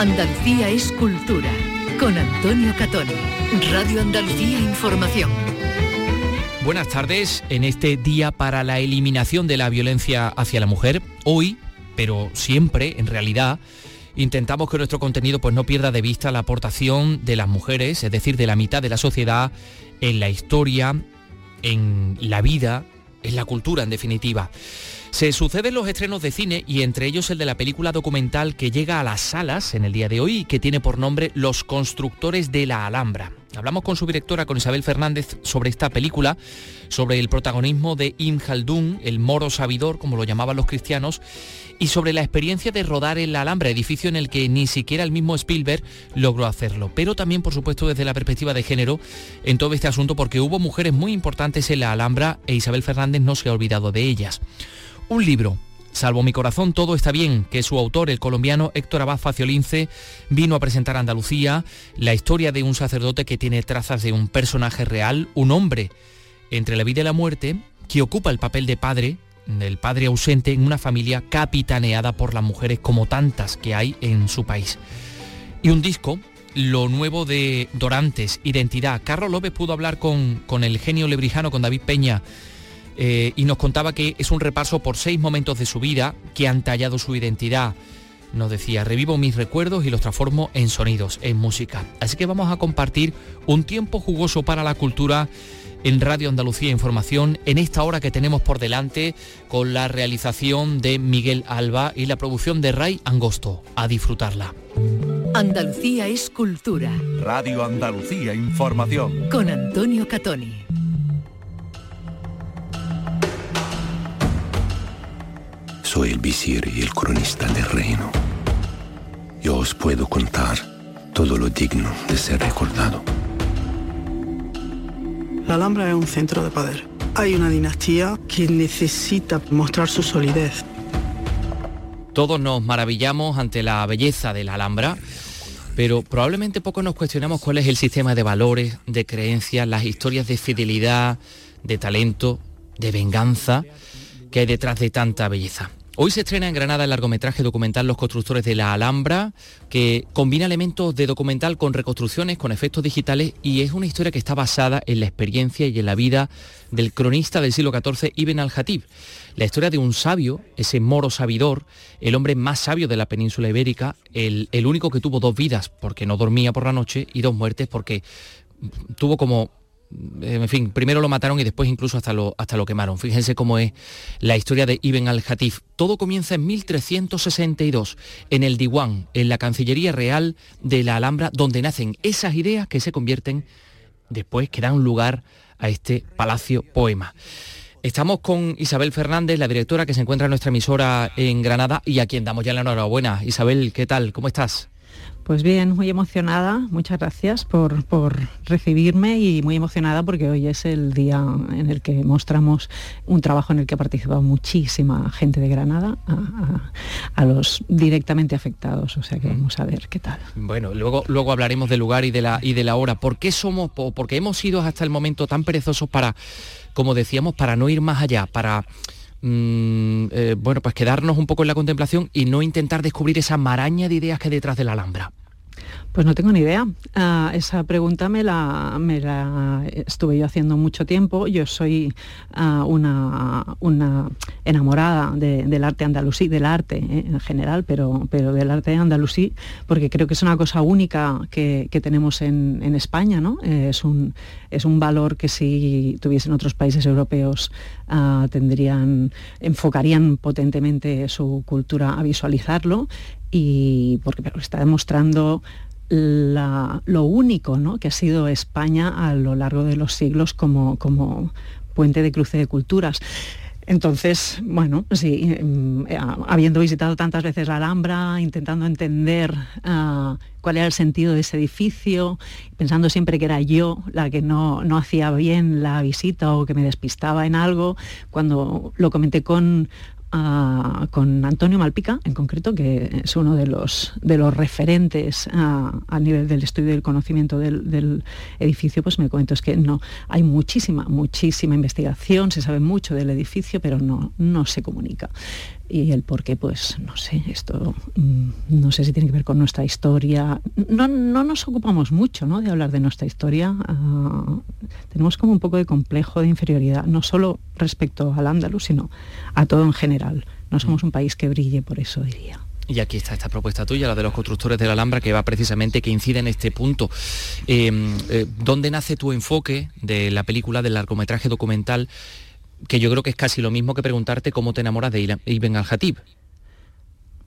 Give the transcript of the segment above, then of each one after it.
Andalucía es cultura. Con Antonio Catón. Radio Andalucía Información. Buenas tardes en este día para la eliminación de la violencia hacia la mujer. Hoy, pero siempre, en realidad, intentamos que nuestro contenido pues, no pierda de vista la aportación de las mujeres, es decir, de la mitad de la sociedad, en la historia, en la vida, en la cultura, en definitiva. Se suceden los estrenos de cine y entre ellos el de la película documental que llega a las salas en el día de hoy y que tiene por nombre Los constructores de la Alhambra. Hablamos con su directora, con Isabel Fernández, sobre esta película, sobre el protagonismo de Ibn Khaldun, el moro sabidor, como lo llamaban los cristianos, y sobre la experiencia de rodar en la Alhambra, edificio en el que ni siquiera el mismo Spielberg logró hacerlo. Pero también, por supuesto, desde la perspectiva de género en todo este asunto, porque hubo mujeres muy importantes en la Alhambra e Isabel Fernández no se ha olvidado de ellas. Un libro, Salvo mi corazón, todo está bien, que su autor, el colombiano Héctor Abad Faciolince, vino a presentar a Andalucía la historia de un sacerdote que tiene trazas de un personaje real, un hombre entre la vida y la muerte, que ocupa el papel de padre, del padre ausente en una familia capitaneada por las mujeres como tantas que hay en su país. Y un disco, lo nuevo de Dorantes, Identidad. Carlos López pudo hablar con, con el genio lebrijano, con David Peña, eh, y nos contaba que es un repaso por seis momentos de su vida que han tallado su identidad. Nos decía, revivo mis recuerdos y los transformo en sonidos, en música. Así que vamos a compartir un tiempo jugoso para la cultura en Radio Andalucía Información en esta hora que tenemos por delante con la realización de Miguel Alba y la producción de Ray Angosto. A disfrutarla. Andalucía es cultura. Radio Andalucía Información. Con Antonio Catoni. Soy el visir y el cronista del reino. Yo os puedo contar todo lo digno de ser recordado. La Alhambra es un centro de poder. Hay una dinastía que necesita mostrar su solidez. Todos nos maravillamos ante la belleza de la Alhambra, pero probablemente poco nos cuestionamos cuál es el sistema de valores, de creencias, las historias de fidelidad, de talento, de venganza que hay detrás de tanta belleza. Hoy se estrena en Granada el largometraje documental Los constructores de la Alhambra, que combina elementos de documental con reconstrucciones, con efectos digitales y es una historia que está basada en la experiencia y en la vida del cronista del siglo XIV Ibn al-Hatib. La historia de un sabio, ese moro sabidor, el hombre más sabio de la península ibérica, el, el único que tuvo dos vidas porque no dormía por la noche y dos muertes porque tuvo como en fin, primero lo mataron y después incluso hasta lo, hasta lo quemaron. Fíjense cómo es la historia de Ibn al-Hatif. Todo comienza en 1362, en el Diwan, en la Cancillería Real de la Alhambra, donde nacen esas ideas que se convierten después, que dan lugar a este Palacio Poema. Estamos con Isabel Fernández, la directora que se encuentra en nuestra emisora en Granada y a quien damos ya la enhorabuena. Isabel, ¿qué tal? ¿Cómo estás? Pues bien, muy emocionada, muchas gracias por, recibirme y muy emocionada porque hoy es el día en el que mostramos un trabajo en el que ha participado muchísima gente de Granada a, los directamente afectados, o sea que vamos a ver qué tal. Bueno, luego, luego hablaremos del lugar y de la, y de la hora. ¿Por qué somos, porque hemos sido hasta el momento tan perezosos para, como decíamos, para no ir más allá, para Mm, eh, bueno, pues quedarnos un poco en la contemplación y no intentar descubrir esa maraña de ideas que hay detrás de la Alhambra? Pues no tengo ni idea. Ah, esa pregunta me la, me la, estuve yo haciendo mucho tiempo. Yo soy ah, una, una, enamorada del arte andalusí, del arte eh, en general, pero, pero del arte andalusí, porque creo que es una cosa única que, tenemos en, España. ¿no? Eh, es, un, es un valor que si tuviesen otros países europeos ah, tendrían, enfocarían potentemente su cultura a visualizarlo y porque está demostrando lo único que ha sido España a lo largo de los siglos como, como puente de cruce de culturas. Entonces, bueno, sí, mm, habiendo visitado tantas veces la Alhambra, intentando entender ah, cuál era el sentido de ese edificio, pensando siempre que era yo la que no, no hacía bien la visita o que me despistaba en algo, cuando lo comenté con con Antonio Malpica, en concreto, que es uno de los, de los referentes a, nivel del estudio y del conocimiento del, edificio, pues me cuento es que no, hay muchísima, muchísima investigación, se sabe mucho del edificio, pero no, no se comunica. Y el por qué, pues no sé, esto mm, no sé si tiene que ver con nuestra historia. No, no nos ocupamos mucho ¿no? de hablar de nuestra historia. Ah, tenemos como un poco de complejo de inferioridad, no solo respecto al andaluz, sino a todo en general. No somos un país que brille por eso, diría. Y aquí está esta propuesta tuya, la de los constructores de la Alhambra, que va precisamente, que incide en este punto. Em, eh, ¿Dónde nace tu enfoque de la película, del largometraje documental que yo creo que es casi lo mismo que preguntarte cómo te enamoras de Ibn al-Hatib.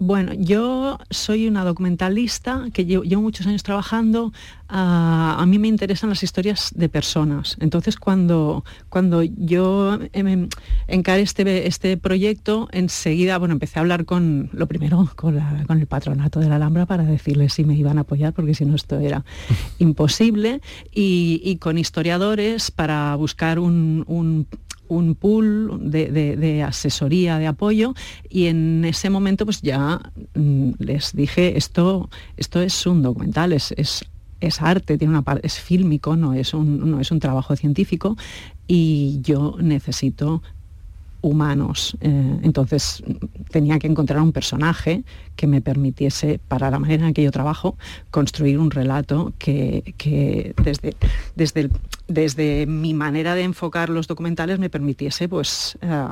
Bueno, yo soy una documentalista que llevo, muchos años trabajando. Ah, a mí me interesan las historias de personas. Entonces, cuando, cuando yo em, encaré este, este proyecto, enseguida, bueno, empecé a hablar con, lo primero, con, el patronato de la Alhambra para decirles si me iban a apoyar, porque si no esto era imposible, y, con historiadores para buscar un un pool de, asesoría, de apoyo, y en ese momento pues ya mm, les dije, esto, esto es un documental, es, es, arte, tiene una es fílmico, no es, un, no es un trabajo científico, y yo necesito humanos. Eh, entonces tenía que encontrar un personaje que me permitiese, para la manera en que yo trabajo, construir un relato que, desde, desde, desde, mi manera de enfocar los documentales me permitiese pues, eh,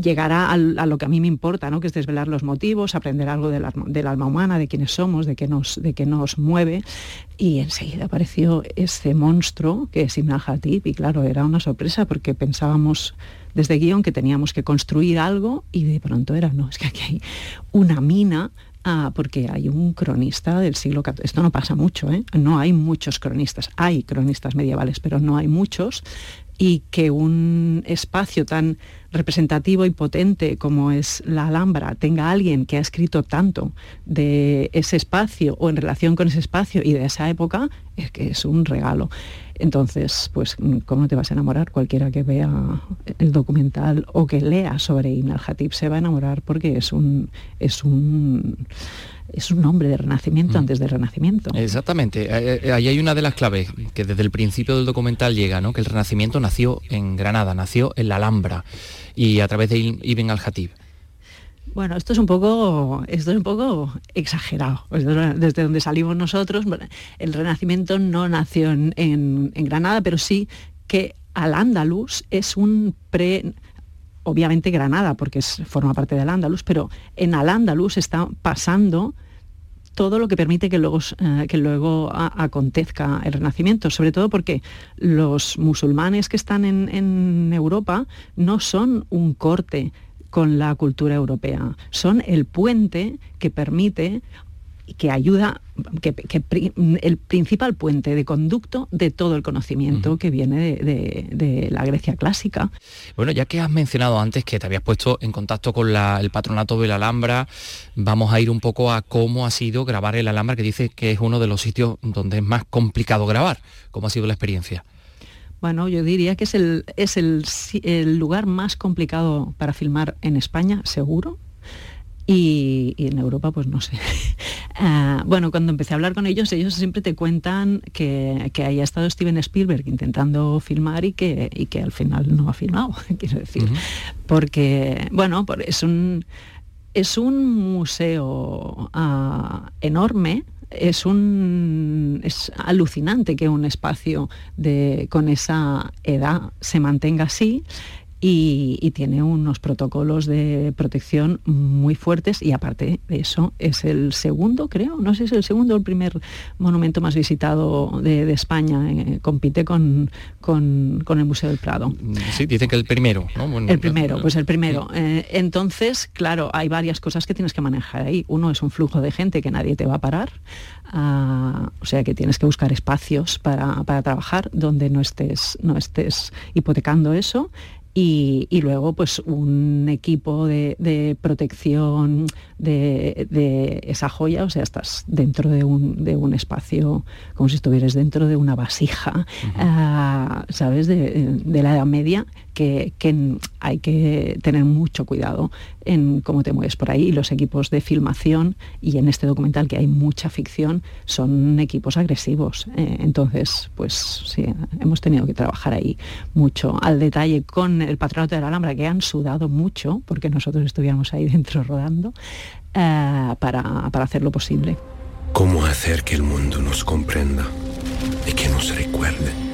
llegar a, lo que a mí me importa, ¿no? que es desvelar los motivos, aprender algo del, alma humana, de quiénes somos, de qué nos, de qué nos mueve. Y enseguida apareció ese monstruo que es Ibn al-Hatib y claro, era una sorpresa porque pensábamos desde guion que teníamos que construir algo y de pronto era, no, es que aquí hay una mina Ah, porque hay un cronista del siglo XIV. Esto no pasa mucho, ¿eh? no hay muchos cronistas. Hay cronistas medievales, pero no hay muchos. Y que un espacio tan representativo y potente como es la Alhambra tenga alguien que ha escrito tanto de ese espacio o en relación con ese espacio y de esa época, es que es un regalo. Entonces, pues, ¿cómo te vas a enamorar? Cualquiera que vea el documental o que lea sobre Ibn al-Hatib se va a enamorar porque es un, es un es un hombre de renacimiento mm. antes del renacimiento. Exactamente. Eh, eh, ahí hay una de las claves que desde el principio del documental llega, ¿no? Que el renacimiento nació en Granada, nació en la Alhambra y a través de Ibn al-Hatib. Bueno, esto es un poco, esto es un poco exagerado. Desde donde salimos nosotros, el Renacimiento no nació en, Granada, pero sí que al Andalus es un pre obviamente Granada, porque forma parte del Andalus, pero en al Andalus está pasando todo lo que permite que luego, eh, que luego acontezca el Renacimiento, sobre todo porque los musulmanes que están en Europa no son un corte con la cultura europea, son el puente que permite que ayuda, que, el principal puente de conducto de todo el conocimiento que viene de, la Grecia clásica. Bueno, ya que has mencionado antes que te habías puesto en contacto con el patronato de la Alhambra, vamos a ir un poco a cómo ha sido grabar el Alhambra, que dice que es uno de los sitios donde es más complicado grabar. ¿Cómo ha sido la experiencia? Bueno, yo diría que es el, es el lugar más complicado para filmar en España, seguro, y, en Europa, pues no sé. Ah, bueno, cuando empecé a hablar con ellos, ellos siempre te cuentan que, que haya estado Steven Spielberg intentando filmar y que, y que al final no ha filmado, quiero decir. Porque, bueno, es un, es un museo ah, enorme, es un es alucinante que un espacio de, con esa edad se mantenga así y, tiene unos protocolos de protección muy fuertes y aparte de eso es el segundo, creo, no sé si es el segundo o el primer monumento más visitado de, España, eh, compite con, con, el Museo del Prado. Mm, sí, dicen que el primero, el primero, pues el primero. Eh, entonces, claro, hay varias cosas que tienes que manejar ahí. Uno es un flujo de gente que nadie te va a parar, ah, o sea que tienes que buscar espacios para, para trabajar donde no estés, no estés hipotecando eso y, luego pues un equipo de, protección de, esa joya, o sea, estás dentro de un, espacio como si estuvieras dentro de una vasija, ah, ¿sabes?, de, la Edad Media que, hay que tener mucho cuidado en cómo te mueves por ahí. Y los equipos de filmación, y en este documental que hay mucha ficción, son equipos agresivos. Eh, entonces, pues sí, hemos tenido que trabajar ahí mucho al detalle con el patronato de la Alhambra, que han sudado mucho, porque nosotros estuviéramos ahí dentro rodando, eh, para, para hacer lo posible. ¿Cómo hacer que el mundo nos comprenda y que nos recuerde?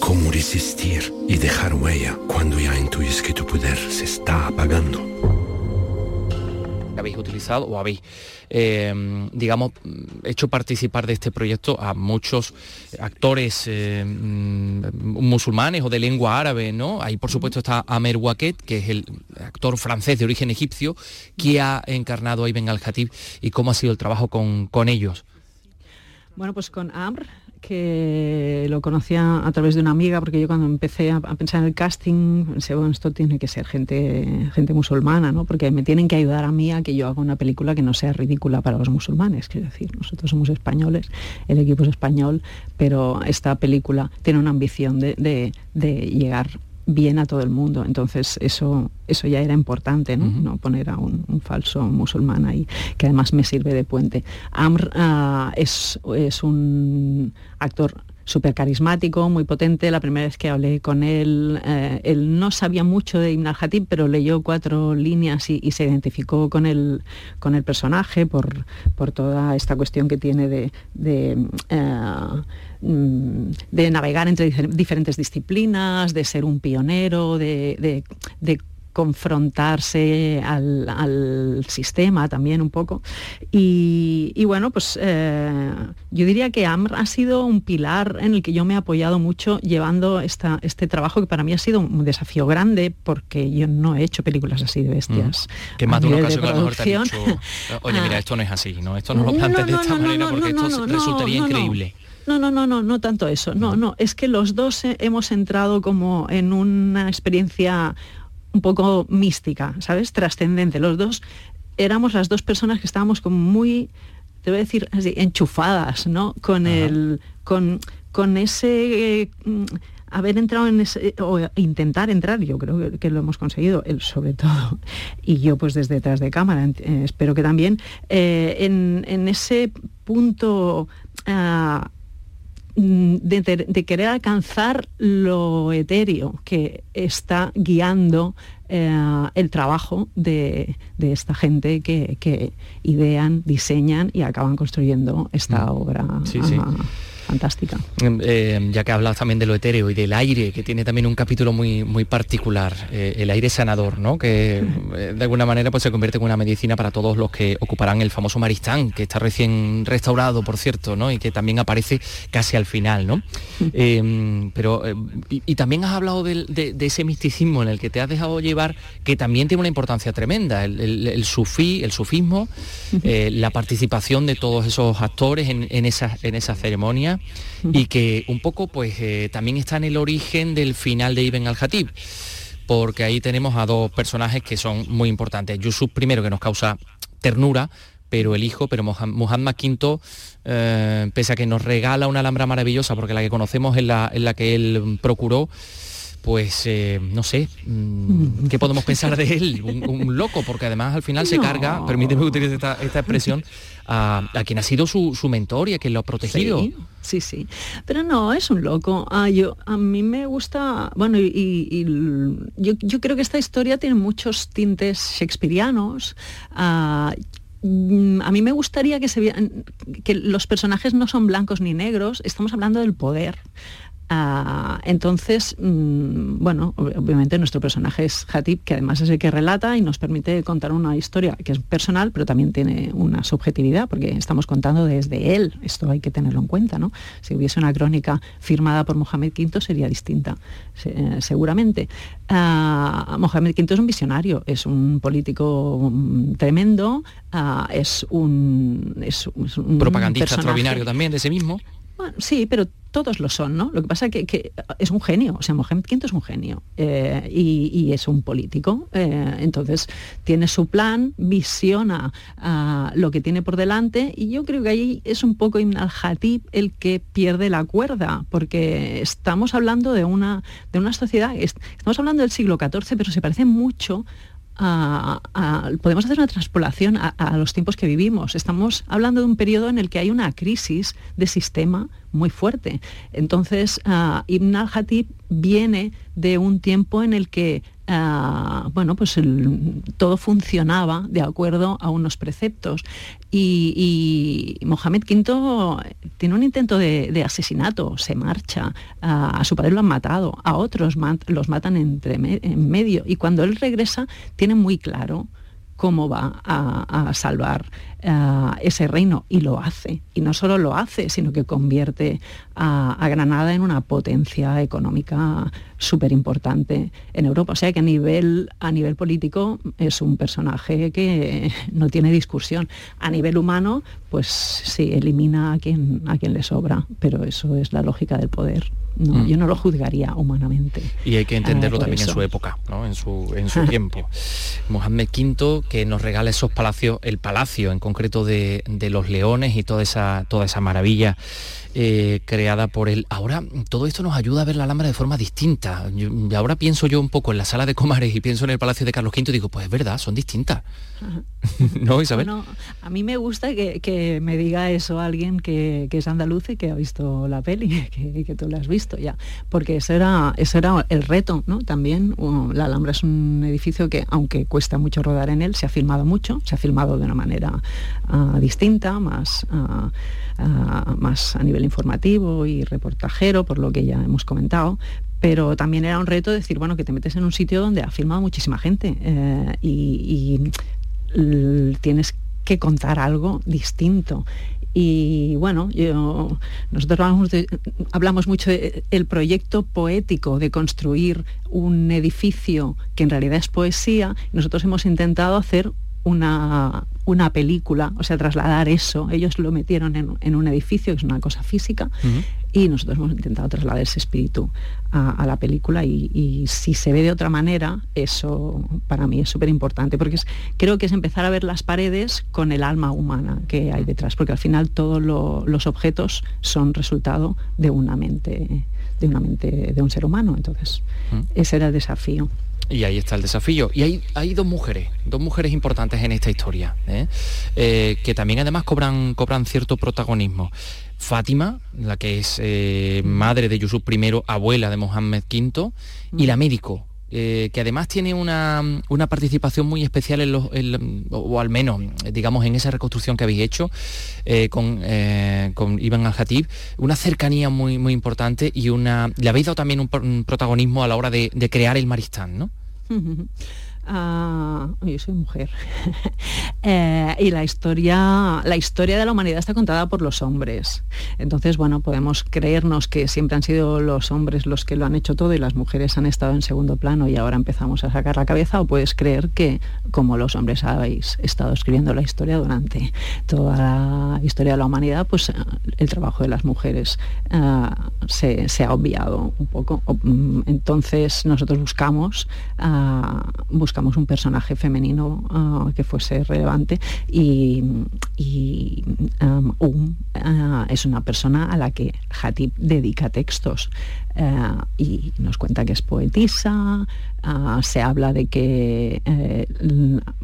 ¿Cómo resistir y dejar huella cuando ya intuyes que tu poder se está apagando? habéis utilizado o habéis, eh, digamos, hecho participar de este proyecto a muchos actores eh, mm, musulmanes o de lengua árabe, ¿no? Ahí, por supuesto, está Amer Waket, que es el actor francés de origen egipcio, que ha encarnado a Ibn al-Khatib y cómo ha sido el trabajo con, con ellos. Bueno, pues con Amr que lo conocía a través de una amiga, porque yo cuando empecé a, pensar en el casting, pensé, bueno, esto tiene que ser gente, gente musulmana, ¿no? Porque me tienen que ayudar a mí a que yo haga una película que no sea ridícula para los musulmanes. Quiero decir, nosotros somos españoles, el equipo es español, pero esta película tiene una ambición de, de llegar bien a todo el mundo. Entonces eso, eso ya era importante, ¿no? poner a un, falso musulmán ahí, que además me sirve de puente. Amr ah, es, es un actor súper carismático, muy potente. La primera vez que hablé con él, eh, él no sabía mucho de Ibn al-Hatib, pero leyó cuatro líneas y, se identificó con el, con el personaje por, por toda esta cuestión que tiene de, eh, Mm, de navegar entre diferentes disciplinas, de ser un pionero, de, confrontarse al, sistema también un poco. Y, bueno, pues eh, yo diría que AMR ha sido un pilar en el que yo me he apoyado mucho llevando esta, este trabajo que para mí ha sido un desafío grande porque yo no he hecho películas así de bestias. Mm. Que más de una ocasión a lo mejor te dicho, oye, mira, esto no es así, ¿no? Esto no lo plantees de esta manera porque esto resultaría increíble. No, no, no, no, no tanto eso. No, no, es que los dos hemos entrado como en una experiencia un poco mística, ¿sabes? Trascendente. Los dos éramos las dos personas que estábamos como muy, te voy a decir así, enchufadas, ¿no? Con el, con, con ese mm, haber entrado en ese, o intentar entrar, yo creo que, lo hemos conseguido, él sobre todo, y yo pues desde detrás de cámara, eh, espero que también, eh, en, ese punto ah, Mm, de, querer alcanzar lo etéreo que está guiando eh, el trabajo de, esta gente que, idean, diseñan y acaban construyendo esta mm. obra fantástica. Em, em, ya que hablas también de lo etéreo y del aire, que tiene también un capítulo muy, muy particular, eh, el aire sanador, ¿no? que eh, de alguna manera pues, se convierte en una medicina para todos los que ocuparán el famoso Maristán, que está recién restaurado, por cierto, ¿no? y que también aparece casi al final. ¿no? Em, pero, y, también has hablado de, ese misticismo en el que te has dejado llevar, que también tiene una importancia tremenda, el, sufí, el sufismo, eh, la participación de todos esos actores en, en esa, en esa y que un poco pues eh, también está en el origen del final de Ibn al-Hatib porque ahí tenemos a dos personajes que son muy importantes. Yusuf primero que nos causa ternura, pero el hijo, pero Muhammad V, eh, pese a que nos regala una alhambra maravillosa, porque la que conocemos es la, la que él procuró, pues eh, no sé, mm, ¿qué podemos pensar de él? Un, loco, porque además al final se carga, permíteme utilizar esta, esta expresión, a, quien ha sido su, mentor y a quien lo ha protegido. Sí, sí, pero no, es un loco. Ah, yo, a mí me gusta, bueno, y, yo, creo que esta historia tiene muchos tintes shakespearianos. Ah, mm, a mí me gustaría que se vieran que los personajes no son blancos ni negros, estamos hablando del poder. Ah, entonces, mm, bueno, obviamente nuestro personaje es Hatip, que además es el que relata y nos permite contar una historia que es personal, pero también tiene una subjetividad, porque estamos contando desde él. Esto hay que tenerlo en cuenta, ¿no? Si hubiese una crónica firmada por Mohamed V sería distinta, seguramente. Uh, Mohamed V es un visionario, es un político mm, tremendo, ah, es, un, propagandista extraordinario también de ese mismo sí, pero todos lo son, ¿no? Lo que pasa es que, es un genio, o sea, Mohamed V es un genio eh, y, es un político. Eh, entonces, tiene su plan, visiona ah, lo que tiene por delante y yo creo que ahí es un poco Ibn al-Hatib el que pierde la cuerda, porque estamos hablando de una, de una sociedad, estamos hablando del siglo XIV, pero se parece mucho podemos hacer una transpolación a, los tiempos que vivimos. Estamos hablando de un periodo en el que hay una crisis de sistema muy fuerte. Entonces, uh, Ibn al-Hatib viene de un tiempo en el que Ah, bueno, pues todo funcionaba de acuerdo a unos preceptos. Y, Mohamed V tiene un intento de, asesinato, se marcha, a su padre lo han matado, a otros los matan entre en medio. Y cuando él regresa, tiene muy claro cómo va a, salvar eh, ese reino y lo hace. Y no solo lo hace, sino que convierte a, Granada en una potencia económica súper importante en Europa. O sea que a nivel, a nivel político es un personaje que no tiene discusión. A nivel humano, pues sí, elimina a quien, a quien le sobra, pero eso es la lógica del poder. Mm. Yo no lo juzgaría humanamente. Y hay que entenderlo ah, también en su época, en su, en su tiempo. Mohamed V, que nos regala esos palacios, el palacio en concreto de, de los leones y toda esa, toda esa maravilla eh, creada por él. Ahora todo esto nos ayuda a ver la Alhambra de forma distinta. y ahora pienso yo un poco en la sala de Comares y pienso en el Palacio de Carlos V y digo, pues es verdad, son distintas. ¿No, Isabel? a mí me gusta que, me diga eso alguien que, es andaluz y que ha visto la peli, que, que tú la has visto ya, porque ese era, ese era el reto, ¿no? También la Alhambra es un edificio que, aunque cuesta mucho rodar en él, se ha filmado mucho, se ha filmado de una manera ah, distinta, más... Ah, más a nivel informativo y reportajero, por lo que ya hemos comentado, pero también era un reto decir, bueno, que te metes en un sitio donde ha filmado muchísima gente eh, y, tienes contar algo distinto. Y bueno, nosotros hablamos, hablamos mucho del proyecto poético de construir un edificio que en realidad es poesía. Nosotros hemos intentado hacer una, una película, o sea, trasladar eso. Ellos lo metieron en, un edificio, que es una cosa física, y nosotros hemos intentado trasladar ese espíritu a, la película y, si se ve de otra manera, eso para mí es súper importante, porque creo que es empezar a ver las paredes con el alma humana que hay detrás, porque al final todos los objetos son resultado de una mente de una mente de un ser humano. Entonces, ese era el desafío. Y ahí está el desafío. Y hay, hay dos mujeres, dos mujeres importantes en esta historia, ¿eh? Eh, que también además cobran, cobran cierto protagonismo. Fátima, la que es eh, madre de Yusuf I, abuela de Mohammed V, y la médico, que además tiene una, participación muy especial en los, o, al menos, digamos, en esa reconstrucción que habéis hecho con, Ibn al-Hatib, una cercanía muy, muy importante y una. Le habéis dado también un, protagonismo a la hora de crear el Maristán, ¿no? Mm-hmm. Ah, yo soy mujer. Eh, y la historia, la historia de la humanidad está contada por los hombres. Entonces, bueno, podemos creernos que siempre han sido los hombres los que lo han hecho todo y las mujeres han estado en segundo plano y ahora empezamos a sacar la cabeza, o puedes creer que, como los hombres habéis estado escribiendo la historia durante toda la historia de la humanidad, pues el trabajo de las mujeres eh, se, ha obviado un poco. Mm, entonces, nosotros buscamos, uh, buscamos un personaje femenino ah, que fuese relevante y, um, ah, es una persona a la que Hatip dedica textos eh, y nos cuenta que es poetisa, ah, se habla de que eh,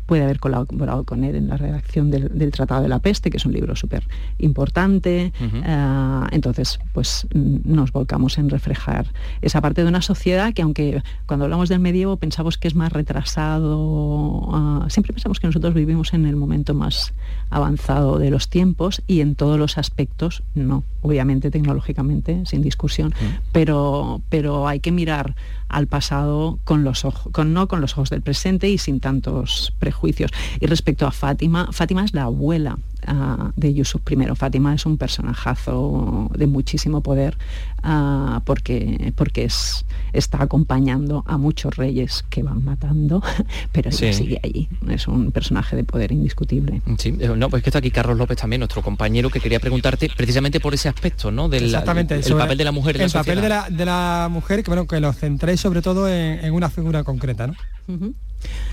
puede haber colaborado con él en la redacción del, Tratado de la Peste, que es un libro súper importante. Eh, entonces, pues nos volcamos en reflejar esa parte de una sociedad que aunque cuando hablamos del medievo pensamos que es más retrasado, ah, siempre pensamos que nosotros vivimos en el momento más avanzado de los tiempos y en todos los aspectos no, obviamente tecnológicamente, sin discusión, pero pero, hay que mirar al pasado con los ojos, con, no con los ojos del presente y sin tantos prejuicios. Y respecto a Fátima, Fátima es la abuela de Yusuf I. Fátima es un personajazo de muchísimo poder porque, porque es, está acompañando a muchos reyes que van matando, pero ella sigue allí. Es un personaje de poder indiscutible. Sí, eh, no, pues que está aquí Carlos López también, nuestro compañero, que quería preguntarte precisamente por ese aspecto, ¿no? Del Exactamente, el, papel de la mujer en el papel de la, de la, mujer, que bueno, que lo centréis sobre todo en, en una figura concreta, ¿no?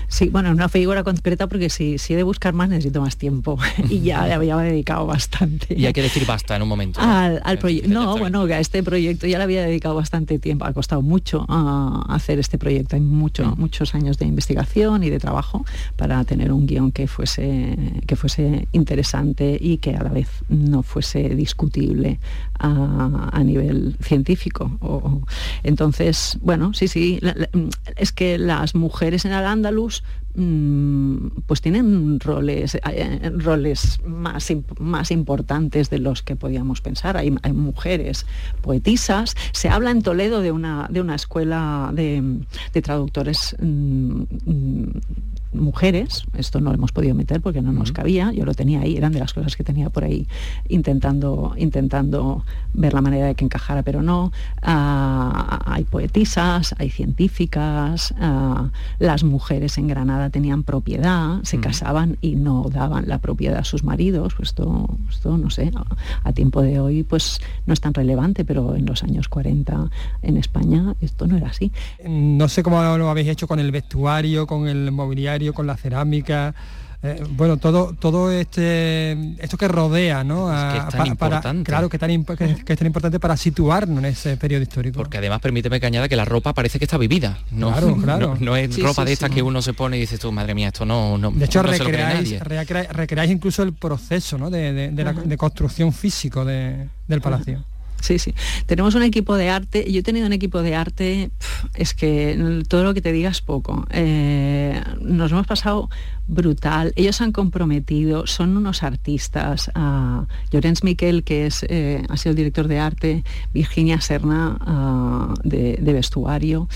Sí, bueno, una figura concreta porque si, si he de buscar más necesito más tiempo y ya le había dedicado bastante. Y hay que decir basta en un momento. Al, proyecto. No, bueno, a este proyecto ya le había dedicado bastante tiempo, ha costado mucho a hacer este proyecto. Hay mucho, mm. muchos años de investigación y de trabajo para tener un guion que fuese, que fuese interesante y que a la vez no fuese discutible a, nivel científico. entonces, bueno, sí, sí, es que las mujeres en el Andalus mm, pues tienen roles, eh, roles más, más importantes de los que podíamos pensar. Hay, mujeres poetisas. Se habla en Toledo de una, de una escuela de, traductores mm, mm, mujeres, esto no lo hemos podido meter porque no nos cabía, yo lo tenía ahí, eran de las cosas que tenía por ahí intentando, intentando ver la manera de que encajara, pero no. Ah, hay poetisas, hay científicas, ah, las mujeres en Granada tenían propiedad, se casaban y no daban la propiedad a sus maridos, pues esto, esto no sé, a, tiempo de hoy pues no es tan relevante, pero en los años 40 en España esto no era así. No sé cómo lo habéis hecho con el vestuario, con el mobiliario, con la cerámica. Eh, bueno, todo, todo este, esto que rodea, ¿no? para, claro, que, tan, que, es tan importante para situarnos en ese periodo histórico. Porque además permíteme que añada que la ropa parece que está vivida. No, claro, claro. no, es ropa de estas que uno se pone y dices tú, madre mía, esto no... no de hecho, recreáis, incluso el proceso ¿no? de, construcción físico del palacio sí, sí. Tenemos un equipo de arte. Yo he tenido un equipo de arte, es que todo lo que te digas poco. Eh, nos hemos pasado brutal. Ellos han comprometido, son unos artistas. Uh, Miquel, que es, eh, ha sido el director de arte, Virginia Serna ah, de, vestuario.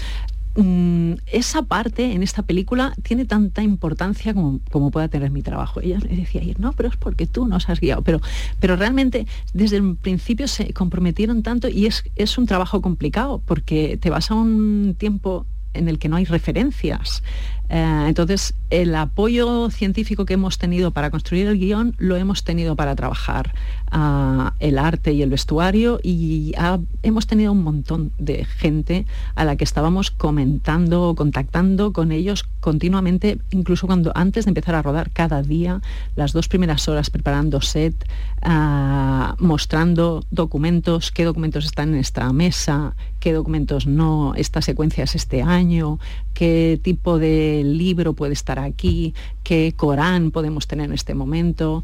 Mm, esa parte en esta película tiene tanta importancia como, como pueda tener mi trabajo. Ella me decía, no, pero es porque tú nos has guiado. Pero, pero realmente desde el principio se comprometieron tanto y es, es un trabajo complicado porque te vas a un tiempo en el que no hay referencias. Eh, entonces, el apoyo científico que hemos tenido para construir el guion lo hemos tenido para trabajar ah, el arte y el vestuario y hemos tenido un montón de gente a la que estábamos comentando, contactando con ellos continuamente, incluso cuando antes de empezar a rodar cada día, las dos primeras horas preparando set, ah, mostrando documentos, qué documentos están en esta mesa, qué documentos no, esta secuencia es este año, qué tipo de libro puede estar aquí, qué Corán podemos tener en este momento.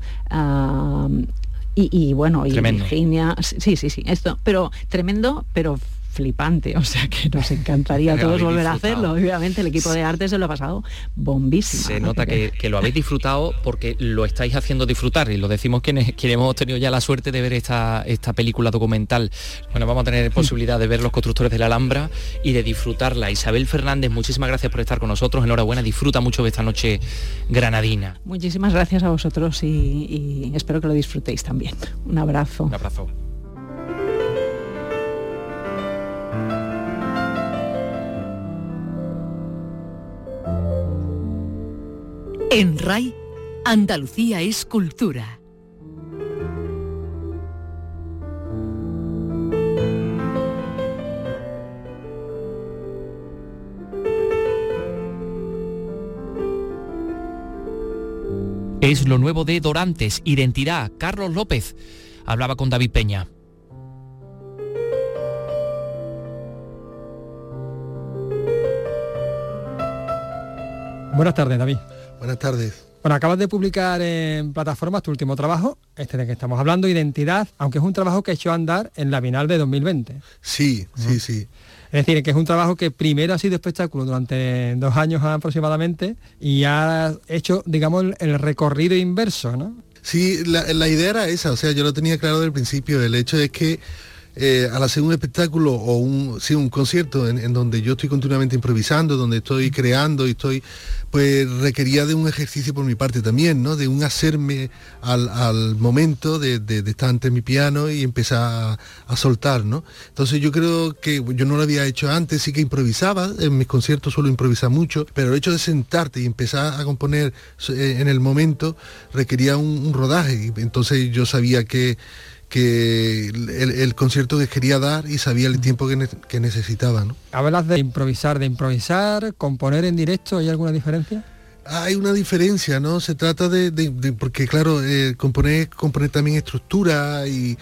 y, bueno, y Virginia, sí, sí, sí, esto, pero tremendo, pero flipante, o sea que nos encantaría a todos volver a hacerlo. Obviamente el equipo de arte se lo ha pasado bombísimo. Se nota que, lo habéis disfrutado porque lo estáis haciendo disfrutar y lo decimos quienes, quienes hemos tenido ya la suerte de ver esta, esta película documental. Bueno, vamos a tener posibilidad de ver los constructores de la Alhambra y de disfrutarla. Isabel Fernández, muchísimas gracias por estar con nosotros. Enhorabuena, disfruta mucho de esta noche granadina. Muchísimas gracias a vosotros y, y espero que lo disfrutéis también. Un abrazo. Un abrazo. En RAI, Andalucía es cultura. Es lo nuevo de Dorantes, Identidad. Carlos López hablaba con David Peña. Buenas tardes, David. Buenas tardes. Bueno, acabas de publicar en plataformas tu último trabajo, este de que estamos hablando, Identidad, aunque es un trabajo que echó a andar en la Bienal de 2020. Sí, sí, sí. Es decir, que es un trabajo que primero ha sido espectáculo durante dos años aproximadamente y ha hecho, digamos, el recorrido inverso, ¿no? Sí, la, idea era esa, o sea, yo lo tenía claro desde el principio, el hecho de que eh, al hacer un espectáculo o un, sí, un concierto en, donde yo estoy continuamente improvisando, donde estoy creando y estoy, pues requería de un ejercicio por mi parte también, ¿no? De un hacerme al, momento de, estar ante mi piano y empezar a, soltar, ¿no? Entonces yo creo que yo no lo había hecho antes, sí que improvisaba, en mis conciertos suelo improvisar mucho, pero el hecho de sentarte y empezar a componer eh, en el momento requería un, un rodaje. Entonces yo sabía que que el, concierto que quería dar y sabía el tiempo que, necesitaba. ¿no? Hablas de improvisar, de improvisar, componer en directo, ¿hay alguna diferencia? Hay una diferencia, ¿no? Se trata de, porque claro, eh, componer, también estructura y,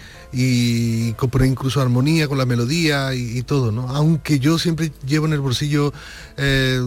componer incluso armonía con la melodía y, todo, ¿no? Aunque yo siempre llevo en el bolsillo, eh,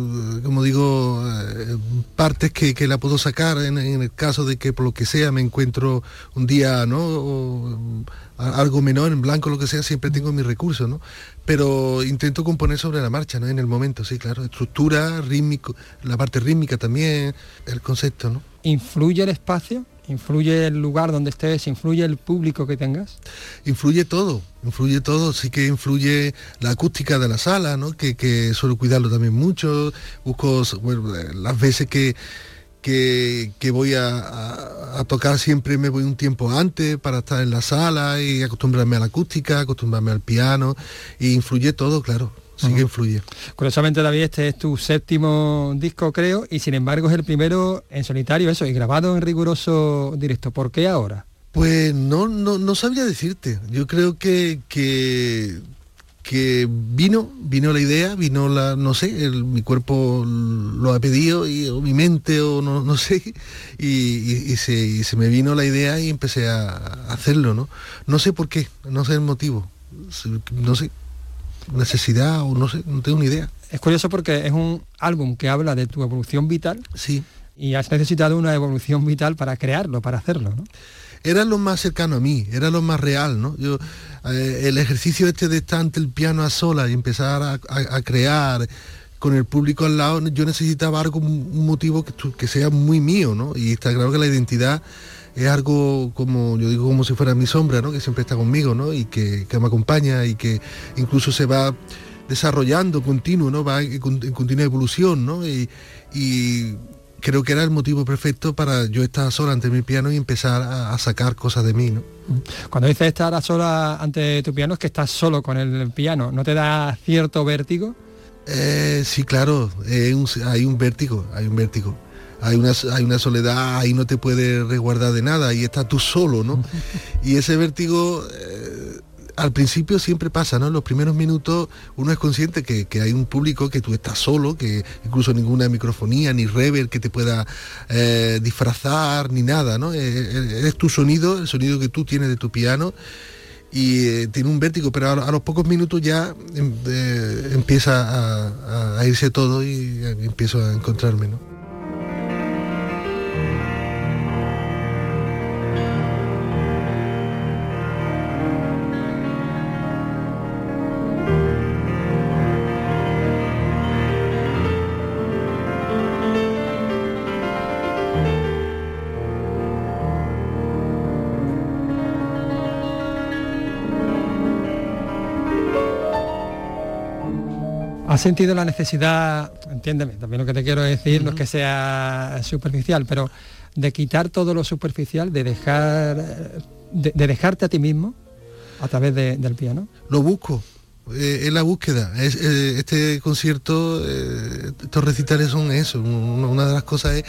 como digo, eh, partes que, la puedo sacar en, el caso de que por lo que sea me encuentro un día, ¿no? Algo menor, en blanco, lo que sea, siempre tengo mi recurso, ¿no? Pero intento componer sobre la marcha, ¿no? En el momento, sí, claro. Estructura, rítmico, la parte rítmica también, el concepto, ¿no? ¿Influye el espacio? ¿Influye el lugar donde estés? ¿Influye el público que tengas? Influye todo, influye todo, sí que influye la acústica de la sala, ¿no? Que, que suelo cuidarlo también mucho, busco, bueno, las veces que que, voy a, tocar siempre me voy un tiempo antes para estar en la sala y acostumbrarme a la acústica, acostumbrarme al piano, y influye todo, claro. Sí que influye. Curiosamente, David, este es tu séptimo disco, creo, y sin embargo es el primero en solitario, eso, y grabado en riguroso directo. ¿Por qué ahora? Pues no, no, no sabría decirte. Yo creo que, que que vino, vino la idea, vino la, no sé, mi cuerpo lo ha pedido, y, o mi mente, o no, no sé, y, se, me vino la idea y empecé a, hacerlo, ¿no? No sé por qué, no sé el motivo, no sé, necesidad o no sé, no tengo ni idea. Es curioso porque es un álbum que habla de tu evolución vital. Sí. Y has necesitado una evolución vital para crearlo, para hacerlo, ¿no? Era lo más cercano a mí, era lo más real, ¿no? Yo, eh, el ejercicio este de estar ante el piano a sola y empezar a, crear con el público al lado, yo necesitaba algo, un motivo que, sea muy mío, ¿no? Y está claro que la identidad es algo como, yo digo, como si fuera mi sombra, ¿no? Que siempre está conmigo, ¿no? Y que, me acompaña y que incluso se va desarrollando continuo, ¿no? Va en, continua evolución, ¿no? y creo que era el motivo perfecto para yo estar sola ante mi piano y empezar a, sacar cosas de mí. ¿no? Cuando dices estar a sola ante tu piano es que estás solo con el piano, ¿no te da cierto vértigo? Eh, sí, claro, hay un vértigo, hay un vértigo. Hay una, hay una soledad, ahí no te puedes resguardar de nada, y estás tú solo, ¿no? y ese vértigo eh, al principio siempre pasa, ¿no? Los primeros minutos uno es consciente que, hay un público que tú estás solo, que incluso ninguna microfonía ni reverb que te pueda eh, disfrazar ni nada, ¿no? Eh, eh, es tu sonido, el sonido que tú tienes de tu piano y tiene un vértigo, pero a, los pocos minutos ya em, empieza a, a, irse todo y empiezo a encontrarme, ¿no? ¿Has sentido la necesidad, entiéndeme, también lo que te quiero decir no es que sea superficial, pero de quitar todo lo superficial, de dejar de, dejarte a ti mismo a través del piano? Lo busco, eh, es la búsqueda. Es, eh, este concierto, eh, estos recitales son eso. Una, de las cosas es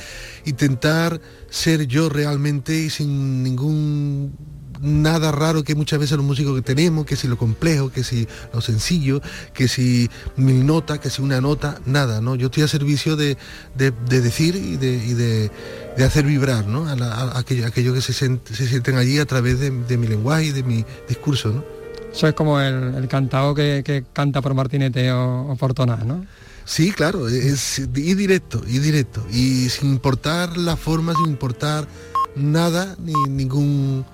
intentar ser yo realmente y sin ningún nada raro que muchas veces los músicos que tenemos, que si lo complejo, que si lo sencillo, que si mil notas, que si una nota, nada, ¿no? Yo estoy a servicio de, decir y de, hacer vibrar, ¿no? A, aquello, que se, sienten allí a través de, mi lenguaje y de mi discurso, ¿no? Eso es como el, cantao que, canta por Martinete o, por Tonás, ¿no? Sí, claro, es, y directo, y directo, y sin importar la forma, sin importar nada, ni ningún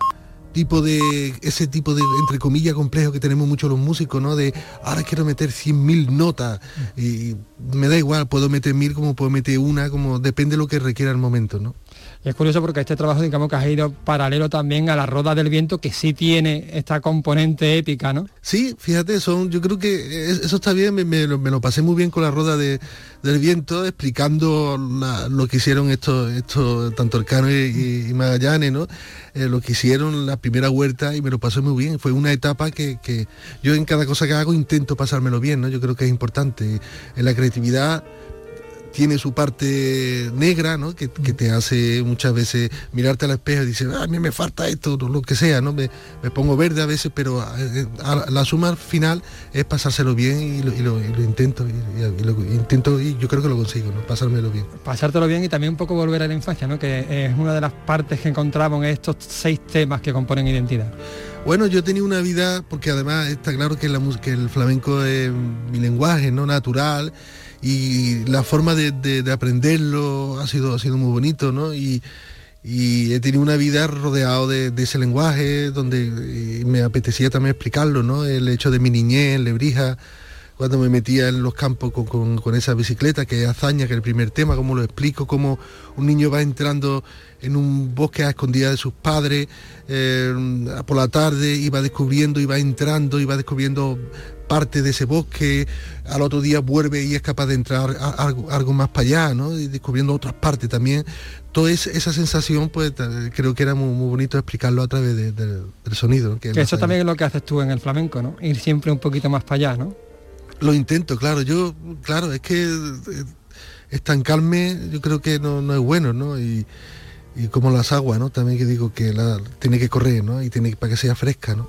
tipo de ese tipo de entre comillas complejo que tenemos muchos los músicos no de ahora quiero meter 100.000 notas y me da igual puedo meter mil como puedo meter una como depende de lo que requiera el momento no es curioso porque este trabajo, digamos que ha ido paralelo también a la Roda del Viento, que sí tiene esta componente épica, ¿no? Sí, fíjate, son, yo creo que eso está bien, me, lo, pasé muy bien con la Roda del Viento, explicando lo que hicieron estos, estos tanto Arcano y, y, Magallanes, ¿no? Eh, lo que hicieron la primera huerta y me lo pasé muy bien. Fue una etapa que, que yo en cada cosa que hago intento pasármelo bien, ¿no? Yo creo que es importante. En la creatividad tiene su parte negra, ¿no? Que, te hace muchas veces mirarte al espejo y decir, ah, a mí me falta esto, lo que sea, ¿no? Me, pongo verde a veces, pero eh, la suma final es pasárselo bien y lo, intento, y, lo intento y yo creo que lo consigo, ¿no? Pasármelo bien. Pasártelo bien y también un poco volver a la infancia, ¿no? Que es una de las partes que encontramos en estos seis temas que componen identidad. Bueno, yo tenía una vida, porque además está claro que, la, que el flamenco es mi lenguaje, ¿no? Natural y la forma de, aprenderlo ha sido, ha sido muy bonito, ¿no? Y, he tenido una vida rodeado de, ese lenguaje donde eh, me apetecía también explicarlo, ¿no? El hecho de mi niñez Lebrija, cuando me metía en los campos con, esa bicicleta, que es hazaña, que es el primer tema, cómo lo explico, cómo un niño va entrando en un bosque a escondida de sus padres eh, por la tarde va descubriendo va entrando va descubriendo parte de ese bosque, al otro día vuelve y es capaz de entrar algo, más para allá, ¿no? Y descubriendo otras partes también. Toda esa sensación, pues creo que era muy, bonito explicarlo a través del sonido. Que, eso también es lo que haces tú en el flamenco, ¿no? Ir siempre un poquito más para allá, ¿no? Lo intento, claro. Yo, claro, es que eh, estancarme yo creo que no, es bueno, ¿no? Y, como las aguas, ¿no? También que digo que la, tiene que correr, ¿no? Y tiene para que sea fresca, ¿no?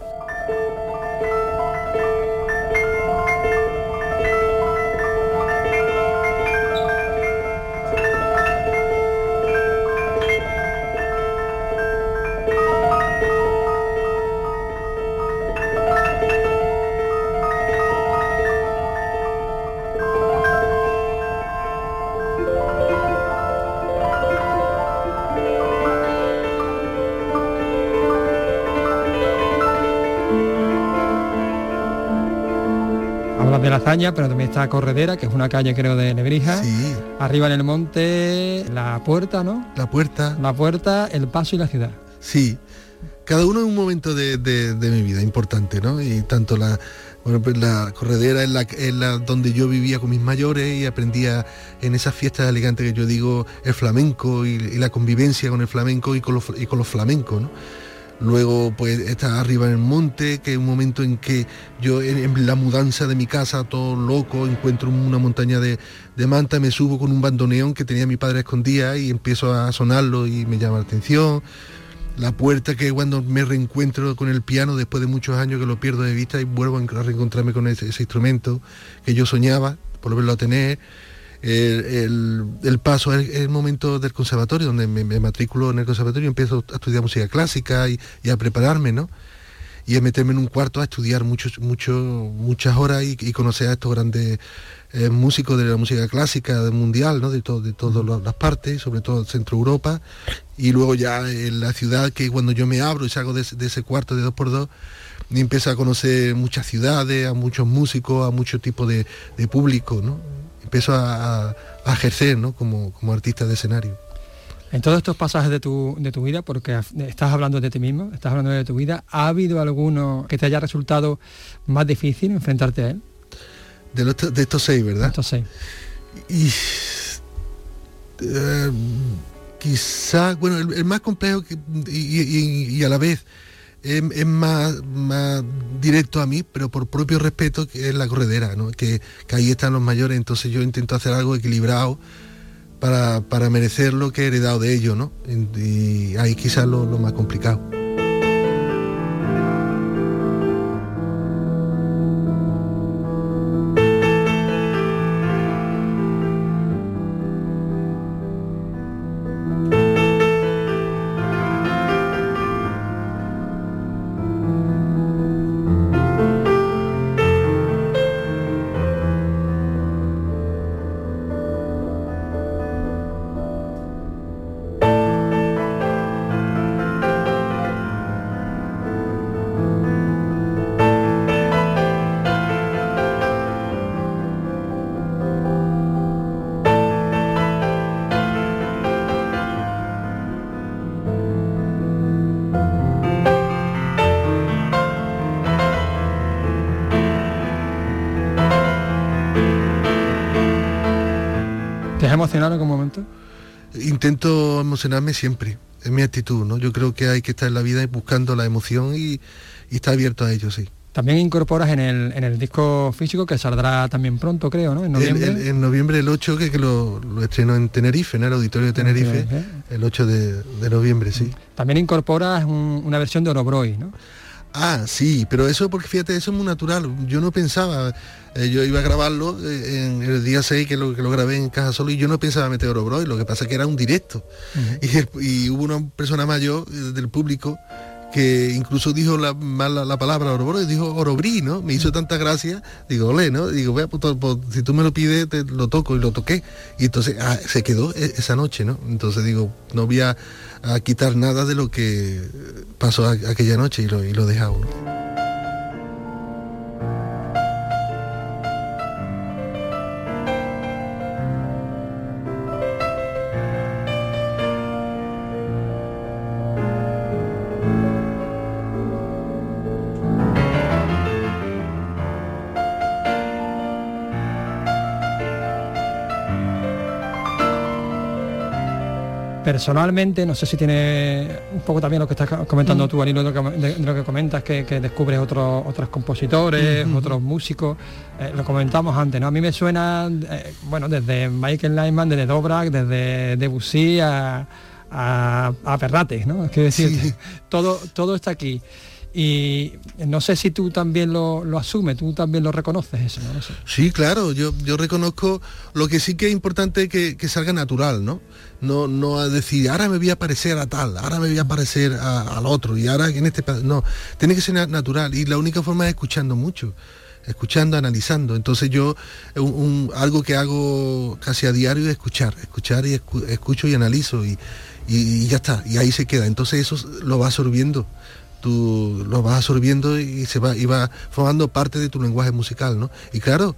Pero también está Corredera, que es una calle creo de Nebrija. Arriba en el monte, la puerta, ¿no? La puerta. La puerta, el paso y la ciudad. Sí. Cada uno es un momento de, mi vida importante, ¿no? Y tanto la, bueno, pues la corredera es la, donde yo vivía con mis mayores y aprendía en esas fiestas elegantes que yo digo el flamenco y, la convivencia con el flamenco y con los, y con los flamencos, ¿no? Luego pues está arriba en el monte, que es un momento en que yo en, la mudanza de mi casa, todo loco, encuentro una montaña de, de manta, me subo con un bandoneón que tenía mi padre escondida y empiezo a sonarlo y me llama la atención. La puerta que cuando me reencuentro con el piano después de muchos años que lo pierdo de vista y vuelvo a reencontrarme con ese, ese instrumento que yo soñaba, por volverlo a tener el, paso es el momento del conservatorio, donde me, me, matriculo en el conservatorio y empiezo a estudiar música clásica y, a prepararme, ¿no? Y a meterme en un cuarto a estudiar muchos mucho, muchas horas y, conocer a estos grandes eh, músicos de la música clásica del mundial, ¿no? de, todo, de todas las partes, sobre todo Centro Europa, y luego ya en la ciudad que cuando yo me abro y salgo de, ese cuarto de dos por dos, y empiezo a conocer muchas ciudades, a muchos músicos, a muchos tipos de, de público, ¿no? Empiezo a, ejercer como, artista de escenario. En todos estos pasajes de tu, de tu vida, porque estás hablando de ti mismo, estás hablando de tu vida, ¿ha habido alguno que te haya resultado más difícil enfrentarte a él? De, estos seis, ¿verdad? estos seis. Y, eh, quizá, bueno, el, más complejo y, a la vez es, más, más, directo a mí, pero por propio respeto, que es la corredera, ¿no? que, ahí están los mayores, entonces yo intento hacer algo equilibrado para, merecer lo que he heredado de ellos, ¿no? y ahí quizás lo más complicado. Emocionarme siempre, es mi actitud, ¿no? Yo creo que hay que estar en la vida buscando la emoción y, y estar abierto a ello, sí. También incorporas en el, en el disco físico que saldrá también pronto, creo, ¿no? En noviembre. El, en noviembre el 8, que, que lo, lo, estreno en Tenerife, en el auditorio de Tenerife, el 8 de, de noviembre, sí. También incorporas un, una versión de Orobroy, ¿no? Ah, sí, pero eso porque fíjate, eso es muy natural. Yo no pensaba, eh, yo iba a grabarlo eh, en el día 6 que lo, que lo grabé en Caja Solo y yo no pensaba meter Orobroy, lo que pasa es que era un directo. Uh -huh. y, y, hubo una persona mayor eh, del público que incluso dijo la, la, la palabra Orobro y dijo Orobrí, ¿no? Me hizo tanta gracia, digo, ole, ¿no? Digo, vea, pues, pues, si tú me lo pides, te lo toco y lo toqué. Y entonces ah, se quedó esa noche, ¿no? Entonces digo, no voy a, a quitar nada de lo que pasó aquella noche y lo, y lo dejado, ¿no? Personalmente, no sé si tiene un poco también lo que estás comentando mm. tú, Anilo, de, de, de, lo que comentas, que, que descubres otros otros compositores, mm -hmm. otros músicos, eh, lo comentamos antes, ¿no? A mí me suena, eh, bueno, desde Michael Nyman, desde Dobrak, desde Debussy a, a, a Perrates, ¿no? Es que decir, sí. todo, todo está aquí. Y no sé si tú también lo, lo asumes, tú también lo reconoces eso, ¿no? Sí, claro, yo, yo reconozco lo que sí que es importante que, que salga natural, ¿no? No, no a decir, ahora me voy a parecer a tal, ahora me voy a parecer al otro, y ahora en este... No, tiene que ser natural, y la única forma es escuchando mucho escuchando, analizando. Entonces yo, un, un, algo que hago casi a diario es escuchar, escuchar y escu escucho y analizo y, y, ya está, y ahí se queda. Entonces eso lo va absorbiendo tú lo vas absorbiendo y se va, y va formando parte de tu lenguaje musical, ¿no? Y claro,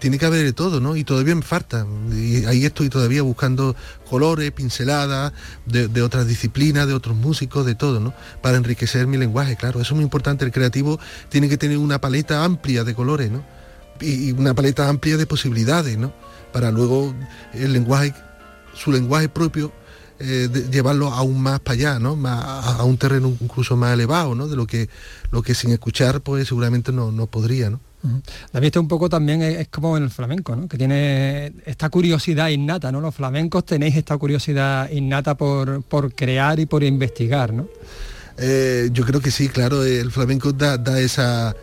tiene que haber de todo, ¿no? Y todavía me falta. Y ahí estoy todavía buscando colores, pinceladas de, de, otras disciplinas, de otros músicos, de todo, ¿no? Para enriquecer mi lenguaje, claro. Eso es muy importante. El creativo tiene que tener una paleta amplia de colores, ¿no? Y una paleta amplia de posibilidades, ¿no? Para luego el lenguaje, su lenguaje propio, eh, de, llevarlo aún más para allá, ¿no? Más, a, a, un terreno incluso más elevado, ¿no? De lo que, lo que sin escuchar, pues seguramente no, no podría, ¿no? Uh -huh. La vista un poco también es, es, como en el flamenco, ¿no? Que tiene esta curiosidad innata, ¿no? Los flamencos tenéis esta curiosidad innata por, por crear y por investigar, ¿no? Eh, yo creo que sí, claro, el flamenco da, da esa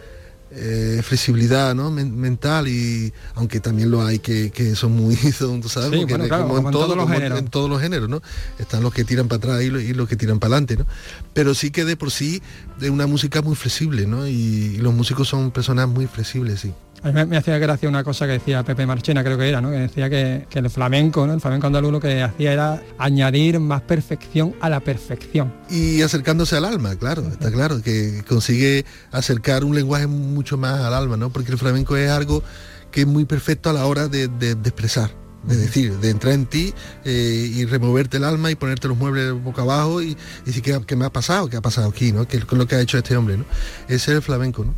eh, flexibilidad ¿no? Men mental y aunque también lo hay que, que son muy son, sabes sí, bueno, claro, como, como, en, todo, todos los géneros. en, todos los géneros no están los que tiran para atrás y los que tiran para adelante no pero sí que de por sí de una música muy flexible no y, y los músicos son personas muy flexibles sí a mí me, hacía gracia una cosa que decía Pepe Marchena, creo que era, ¿no? que decía que, el flamenco, ¿no? el flamenco andaluz lo que hacía era añadir más perfección a la perfección. Y acercándose al alma, claro, está claro, que consigue acercar un lenguaje mucho más al alma, ¿no? porque el flamenco es algo que es muy perfecto a la hora de, de expresar de decir, de entrar en ti eh, y removerte el alma y ponerte los muebles boca abajo y, y decir ¿qué, ¿qué, me ha pasado, qué ha pasado aquí, ¿no? ¿Qué es lo que ha hecho este hombre, ¿no? Ese es el flamenco, ¿no?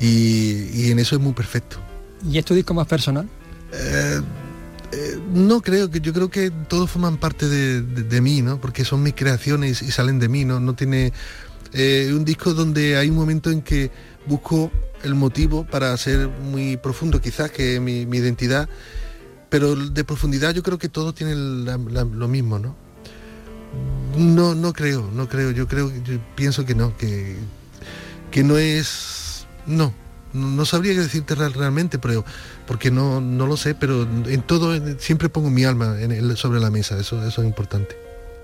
Y, y en eso es muy perfecto. ¿Y es tu disco más personal? Eh, eh, no creo que yo creo que todos forman parte de, de, de, mí, ¿no? Porque son mis creaciones y salen de mí, ¿no? No tiene un disco donde hay un momento en que busco el motivo para ser muy profundo, quizás que mi, mi identidad pero de profundidad yo creo que todos tienen la, la, lo mismo, ¿no? No, no creo, no creo, yo creo, yo pienso que no, que, que no es, no, no sabría qué decirte realmente, pero porque no, no lo sé, pero en todo siempre pongo mi alma en el, sobre la mesa, eso, eso es importante.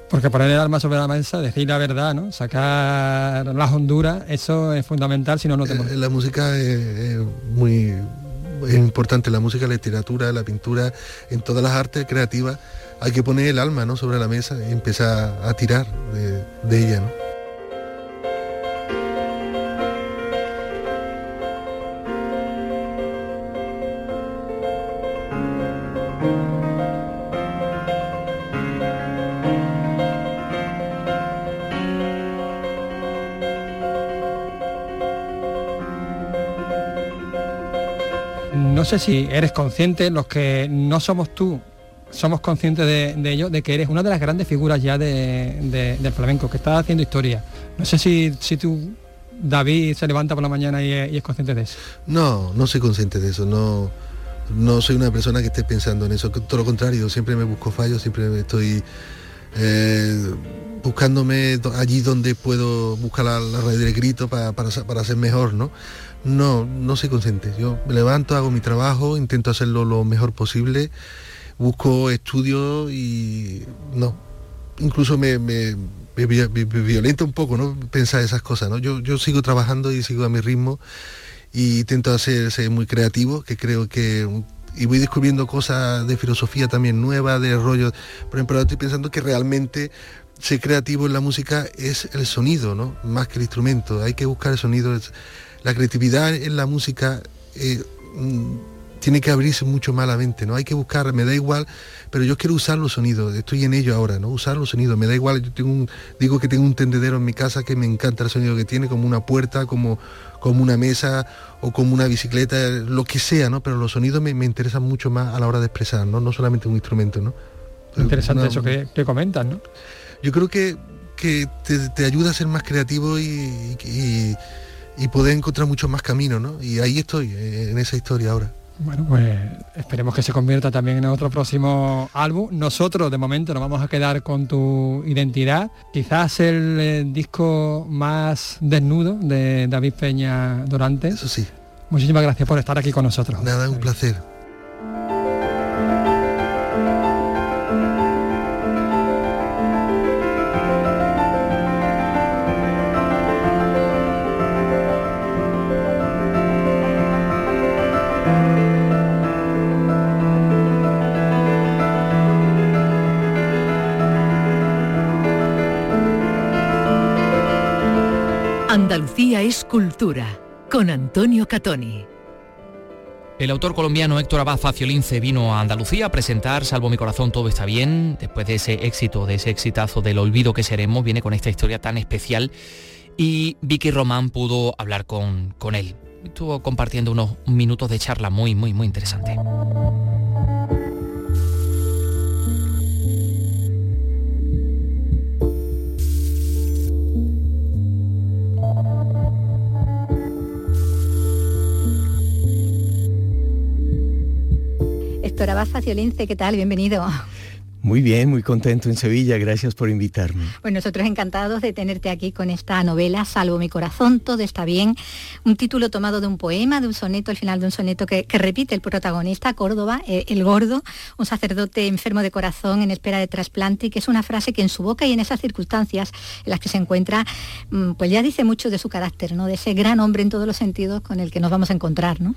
Porque poner el alma sobre la mesa, decir la verdad, ¿no? Sacar las honduras, eso es fundamental, si no, no te eh, La música es, es muy es importante la música, la literatura, la pintura, en todas las artes creativas hay que poner el alma ¿no? sobre la mesa y empezar a tirar de, de ella. ¿no? Sé si eres consciente, los que no somos tú, somos conscientes de, ello, de que eres una de las grandes figuras ya del flamenco, que estás haciendo historia. No sé si, si tú, David, se levanta por la mañana y, es consciente de eso. No, no soy consciente de eso, no, no soy una persona que esté pensando en eso, todo lo contrario, siempre me busco fallos, siempre estoy eh, buscándome allí donde puedo buscar la, la red del grito para, para, para ser mejor, ¿no? No, no soy consciente. Yo me levanto, hago mi trabajo, intento hacerlo lo mejor posible busco estudios y no, incluso me, me, violenta un poco, ¿no? Pensar esas cosas, ¿no? Yo, yo sigo trabajando y sigo a mi ritmo y intento hacer, ser muy creativo, que creo que y voy descubriendo cosas de filosofía también nuevas, de rollo. Por ejemplo, estoy pensando que realmente ser creativo en la música es el sonido, ¿no? Más que el instrumento. Hay que buscar el sonido. La creatividad en la música eh, mm, tiene que abrirse mucho más la mente, ¿no? Hay que buscar, me da igual, pero yo quiero usar los sonidos, estoy en ello ahora, ¿no? Usar los sonidos, me da igual, yo tengo un, digo que tengo un tendedero en mi casa que me encanta el sonido que tiene, como una puerta, como, como una mesa o como una bicicleta, lo que sea, ¿no? Pero los sonidos me, interesan mucho más a la hora de expresar, ¿no? No solamente un instrumento, ¿no? Interesante eso que, que, comentas, ¿no? Yo creo que, que te, ayuda a ser más creativo y, y, y poder encontrar mucho más camino, ¿no? Y ahí estoy, eh, en esa historia ahora. Bueno, pues esperemos que se convierta también en otro próximo álbum. Nosotros de momento nos vamos a quedar con tu identidad. Quizás el, eh, disco más desnudo de David Peña Durante. Eso sí. Muchísimas gracias por estar aquí con nosotros. Nada, un placer. Es cultura con Antonio Catoni. El autor colombiano Héctor Abad Faciolince vino a Andalucía a presentar Salvo mi corazón, todo está bien. Después de ese éxito, de ese exitazo del olvido que seremos, viene con esta historia tan especial y Vicky Román pudo hablar con, con él. Estuvo compartiendo unos minutos de charla muy, muy, muy interesante. Doctora Baza Ciolince, ¿qué tal? Bienvenido. Muy bien, muy contento en Sevilla, gracias por invitarme. Bueno, nosotros encantados de tenerte aquí con esta novela, Salvo mi corazón, todo está bien. Un título tomado de un poema, de un soneto, al final de un soneto que, repite el protagonista, Córdoba, eh, el gordo, un sacerdote enfermo de corazón en espera de trasplante, y que es una frase que en su boca y en esas circunstancias en las que se encuentra, mm, pues ya dice mucho de su carácter, ¿no? De ese gran hombre en todos los sentidos con el que nos vamos a encontrar, ¿no?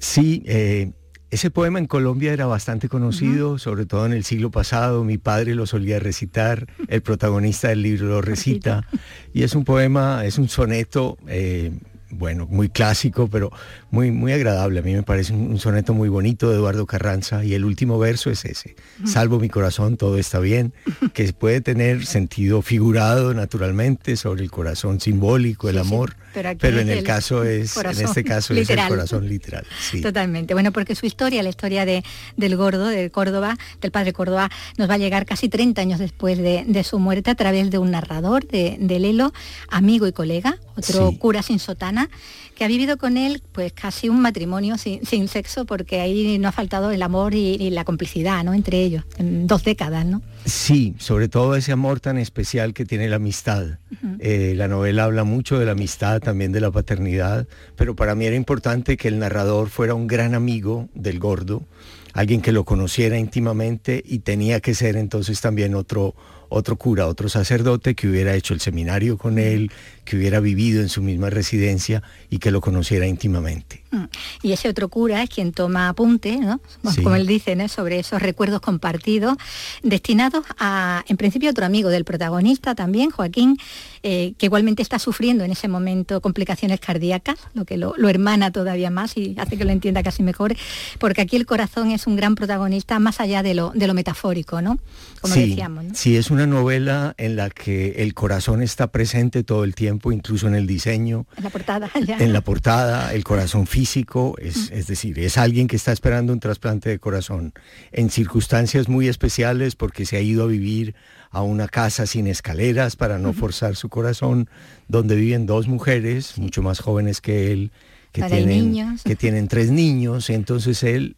Sí, eh, ese poema en Colombia era bastante conocido, sobre todo en el siglo pasado. Mi padre lo solía recitar, el protagonista del libro lo recita. Y es un poema, es un soneto eh, bueno, muy clásico, pero muy, muy agradable. A mí me parece un, soneto muy bonito de Eduardo Carranza y el último verso es ese. Salvo mi corazón, todo está bien, que puede tener sentido figurado naturalmente sobre el corazón simbólico, el amor, pero, en el, caso es, en este caso es el corazón literal. Totalmente. Bueno, porque su historia, la historia de, del gordo, de Córdoba, del padre Córdoba, nos va a llegar casi 30 años después de, su muerte a través de un narrador, de, de Lelo, amigo y colega, otro cura sin sotana, que ha vivido con él pues casi un matrimonio sin, sexo, porque ahí no ha faltado el amor y, la complicidad ¿no? entre ellos, en dos décadas, ¿no? Sí, sobre todo ese amor tan especial que tiene la amistad. Eh, la novela habla mucho de la amistad, también de la paternidad, pero para mí era importante que el narrador fuera un gran amigo del gordo, alguien que lo conociera íntimamente y tenía que ser entonces también otro otro cura, otro sacerdote que hubiera hecho el seminario con él, que hubiera vivido en su misma residencia y que lo conociera íntimamente. Mm. Y ese otro cura es quien toma apunte, ¿no? como él dice, sobre esos recuerdos compartidos, destinados a, en principio, otro amigo del protagonista también, Joaquín, eh, que igualmente está sufriendo en ese momento complicaciones cardíacas, lo que lo, hermana todavía más y hace que lo entienda casi mejor, porque aquí el corazón es un gran protagonista más allá de lo, de lo metafórico, ¿no? Como decíamos. Sí, es una novela en la que el corazón está presente todo el tiempo, incluso en el diseño. En la portada, En la portada, el corazón físico, es, es decir, es alguien que está esperando un trasplante de corazón. En circunstancias muy especiales porque se ha ido a vivir a una casa sin escaleras para no forzar su corazón, donde viven dos mujeres, mucho más jóvenes que él, que, tienen, que tienen tres niños. Entonces él,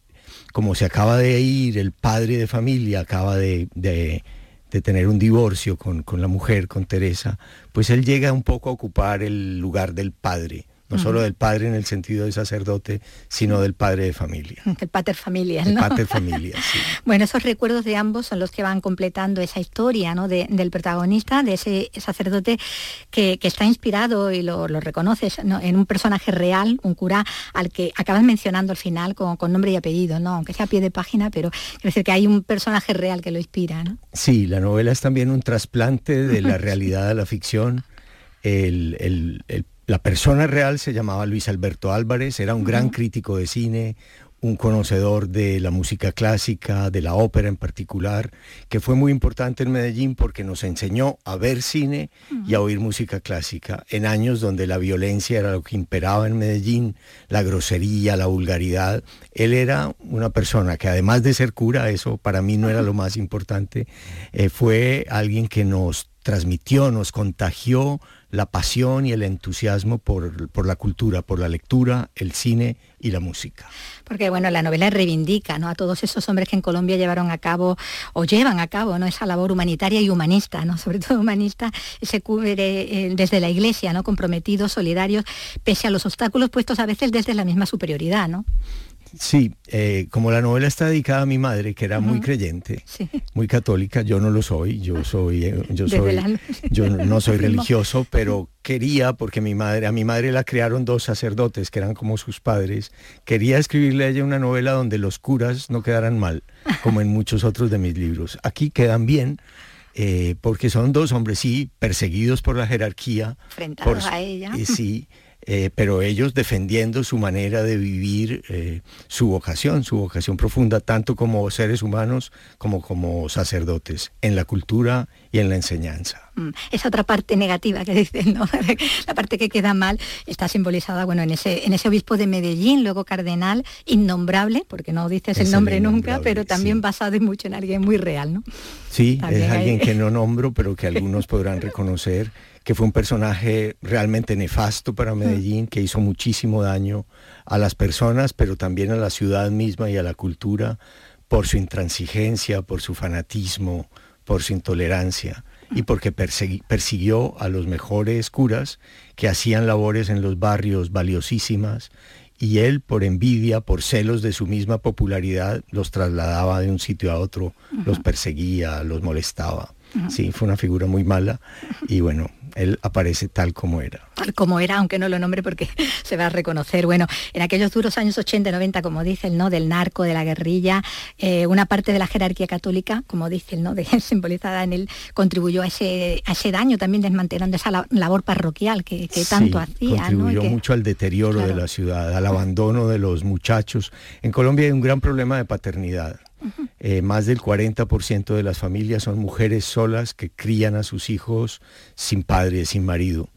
como se acaba de ir, el padre de familia acaba de, de, tener un divorcio con, con la mujer, con Teresa, pues él llega un poco a ocupar el lugar del padre no solo del padre en el sentido de sacerdote, sino del padre de familia. El pater familia, ¿no? El pater familia, sí. Bueno, esos recuerdos de ambos son los que van completando esa historia ¿no? del protagonista, de ese sacerdote que, está inspirado, y lo, reconoces, en un personaje real, un cura al que acabas mencionando al final con, nombre y apellido, ¿no? aunque sea a pie de página, pero quiere decir que hay un personaje real que lo inspira. ¿no? Sí, la novela es también un trasplante de la realidad a la ficción. el, el la persona real se llamaba Luis Alberto Álvarez, era un gran crítico de cine, un conocedor de la música clásica, de la ópera en particular, que fue muy importante en Medellín porque nos enseñó a ver cine y a oír música clásica en años donde la violencia era lo que imperaba en Medellín, la grosería, la vulgaridad. Él era una persona que además de ser cura, eso para mí no era lo más importante, eh, fue alguien que nos transmitió, nos contagió la pasión y el entusiasmo por, por, la cultura, por la lectura, el cine y la música. Porque bueno, la novela reivindica ¿no? a todos esos hombres que en Colombia llevaron a cabo o llevan a cabo ¿no? esa labor humanitaria y humanista, ¿no? sobre todo humanista, se cubre eh, desde la iglesia, ¿no? comprometidos, solidarios, pese a los obstáculos puestos a veces desde la misma superioridad. ¿no? Sí, eh, como la novela está dedicada a mi madre, que era muy creyente, muy católica, yo no lo soy, yo soy, eh, yo soy, yo no soy religioso, pero quería, porque mi madre, a mi madre la crearon dos sacerdotes que eran como sus padres, quería escribirle a ella una novela donde los curas no quedaran mal, como en muchos otros de mis libros. Aquí quedan bien, eh, porque son dos hombres, sí, perseguidos por la jerarquía. Frentados a ella. sí. Eh, pero ellos defendiendo su manera de vivir eh, su vocación, su vocación profunda, tanto como seres humanos como como sacerdotes, en la cultura y en la enseñanza. Mm, esa otra parte negativa que dicen, ¿no? la parte que queda mal está simbolizada bueno, en, ese, en ese obispo de Medellín, luego cardenal, innombrable, porque no dices el nombre nunca, pero también basado mucho en alguien muy real. ¿no? Sí, es alguien que no nombro, pero que algunos podrán reconocer que fue un personaje realmente nefasto para Medellín, que hizo muchísimo daño a las personas, pero también a la ciudad misma y a la cultura, por su intransigencia, por su fanatismo, por su intolerancia y porque persiguió a los mejores curas que hacían labores en los barrios valiosísimas y él por envidia, por celos de su misma popularidad, los trasladaba de un sitio a otro, los perseguía, los molestaba. Sí, fue una figura muy mala y bueno, él aparece tal como era. Tal como era, aunque no lo nombre porque se va a reconocer. Bueno, en aquellos duros años 80 y 90, como dice el ¿no? Del narco, de la guerrilla, eh, una parte de la jerarquía católica, como dice el ¿no? De, simbolizada en él, contribuyó a ese, a ese daño también desmantelando esa labor parroquial que, tanto hacía. Contribuyó mucho al deterioro de la ciudad, al abandono de los muchachos. En Colombia hay un gran problema de paternidad. Eh, más del 40% de las familias son mujeres solas que crían a sus hijos sin padre, sin marido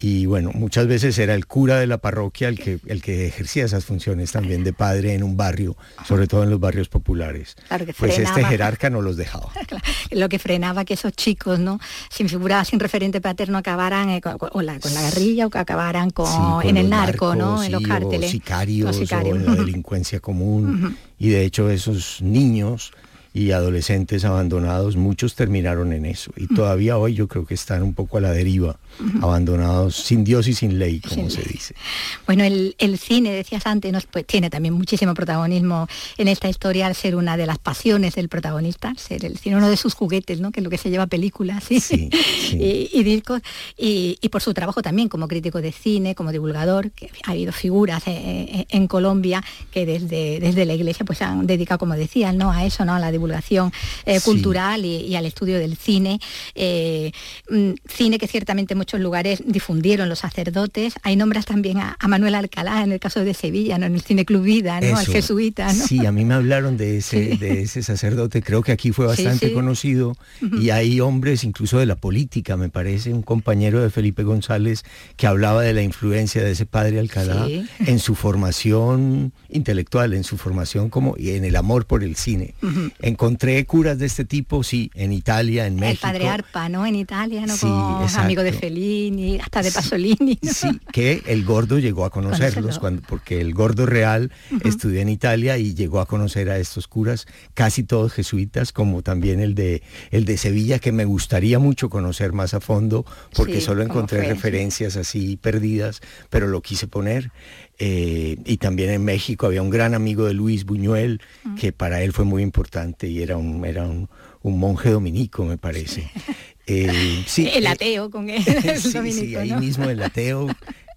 y bueno, muchas veces era el cura de la parroquia el que, el que ejercía esas funciones también de padre en un barrio, sobre todo en los barrios populares. pues este jerarca no los dejaba. Lo que frenaba que esos chicos, ¿no? Sin figura, sin referente paterno, acabaran eh, con, la, guerrilla o que acabaran con, en el narco, ¿no? En los cárteles. O sicarios, o en la delincuencia común. Y de hecho esos niños y adolescentes abandonados, muchos terminaron en eso. Y todavía hoy yo creo que están un poco a la deriva, abandonados sin Dios y sin ley, como se dice. Bueno, el, cine, decías antes, nos, pues, tiene también muchísimo protagonismo en esta historia al ser una de las pasiones del protagonista, ser el cine uno de sus juguetes, ¿no? que es lo que se lleva películas Y, discos, y, por su trabajo también como crítico de cine, como divulgador, que ha habido figuras eh, eh, en, Colombia que desde, desde la iglesia pues han dedicado, como decían, ¿no? a eso, ¿no? a la divulgación divulgación eh, cultural y, al estudio del cine. Eh, mm, cine que ciertamente en muchos lugares difundieron los sacerdotes. Hay nombras también a, Manuel Alcalá en el caso de Sevilla, ¿no? en el Cine Club Vida, ¿no? al jesuita. Sí, a mí me hablaron de ese, de ese sacerdote, creo que aquí fue bastante conocido y hay hombres incluso de la política, me parece, un compañero de Felipe González que hablaba de la influencia de ese padre Alcalá en su formación intelectual, en su formación como y en el amor por el cine. Encontré curas de este tipo, sí, en Italia, en México. El padre Arpa, ¿no? En Italia, ¿no? Como amigo de Fellini, hasta de Pasolini. Sí, que el gordo llegó a conocerlos, cuando, porque el gordo real estudió en Italia y llegó a conocer a estos curas, casi todos jesuitas, como también el de, el de Sevilla, que me gustaría mucho conocer más a fondo, porque solo encontré referencias así perdidas, pero lo quise poner. Eh, y también en México había un gran amigo de Luis Buñuel, que para él fue muy importante y era un, era un, monje dominico, me parece. Eh, sí, el eh, ateo con él. sí, ahí mismo el ateo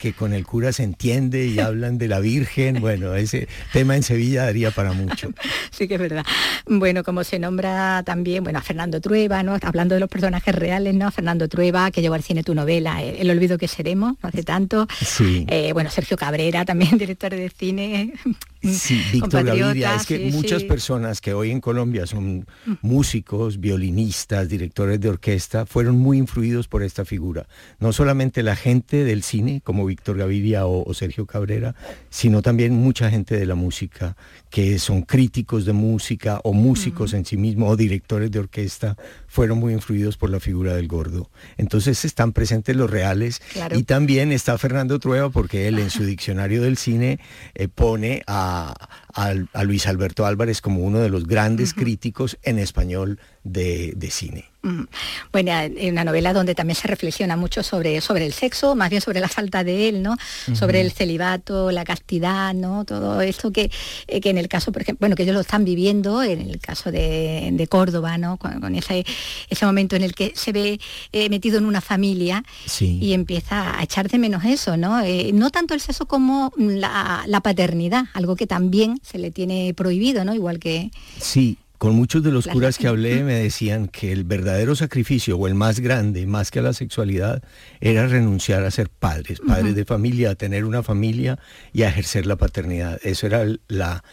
que con el cura se entiende y hablan de la Virgen. Bueno, ese tema en Sevilla daría para mucho. Sí que es verdad. Bueno, como se nombra también, bueno, a Fernando Trueba, ¿no? Hablando de los personajes reales, ¿no? Fernando Trueba, que llevó al cine tu novela, El olvido que seremos, no hace tanto. Sí. Eh, bueno, Sergio Cabrera, también director de cine. Sí, Víctor Gaviria. Es que muchas personas que hoy en Colombia son mm. músicos, violinistas, directores de orquesta, fueron muy influidos por esta figura. No solamente la gente del cine, como Víctor Gaviria o, Sergio Cabrera, sino también mucha gente de la música, que son críticos de música o músicos en sí mismos o directores de orquesta, fueron muy influidos por la figura del gordo. Entonces están presentes los reales y también está Fernando Trueba porque él en su diccionario del cine eh, pone a, Luis Alberto Álvarez como uno de los grandes críticos en español de, cine. Bueno, una novela donde también se reflexiona mucho sobre, sobre el sexo, más bien sobre la falta de él, ¿no? Sobre el celibato, la castidad, ¿no? Todo esto que, eh, que en el caso, por ejemplo, bueno, que ellos lo están viviendo, en el caso de, Córdoba, ¿no? Con, ese, ese, momento en el que se ve eh, metido en una familia y empieza a echar de menos eso, ¿no? Eh, no tanto el sexo como la, la paternidad, algo que también se le tiene prohibido, ¿no? Igual que... Sí, con muchos de los curas que hablé me decían que el verdadero sacrificio o el más grande, más que a la sexualidad, era renunciar a ser padres, padres de familia, a tener una familia y a ejercer la paternidad. Eso era la,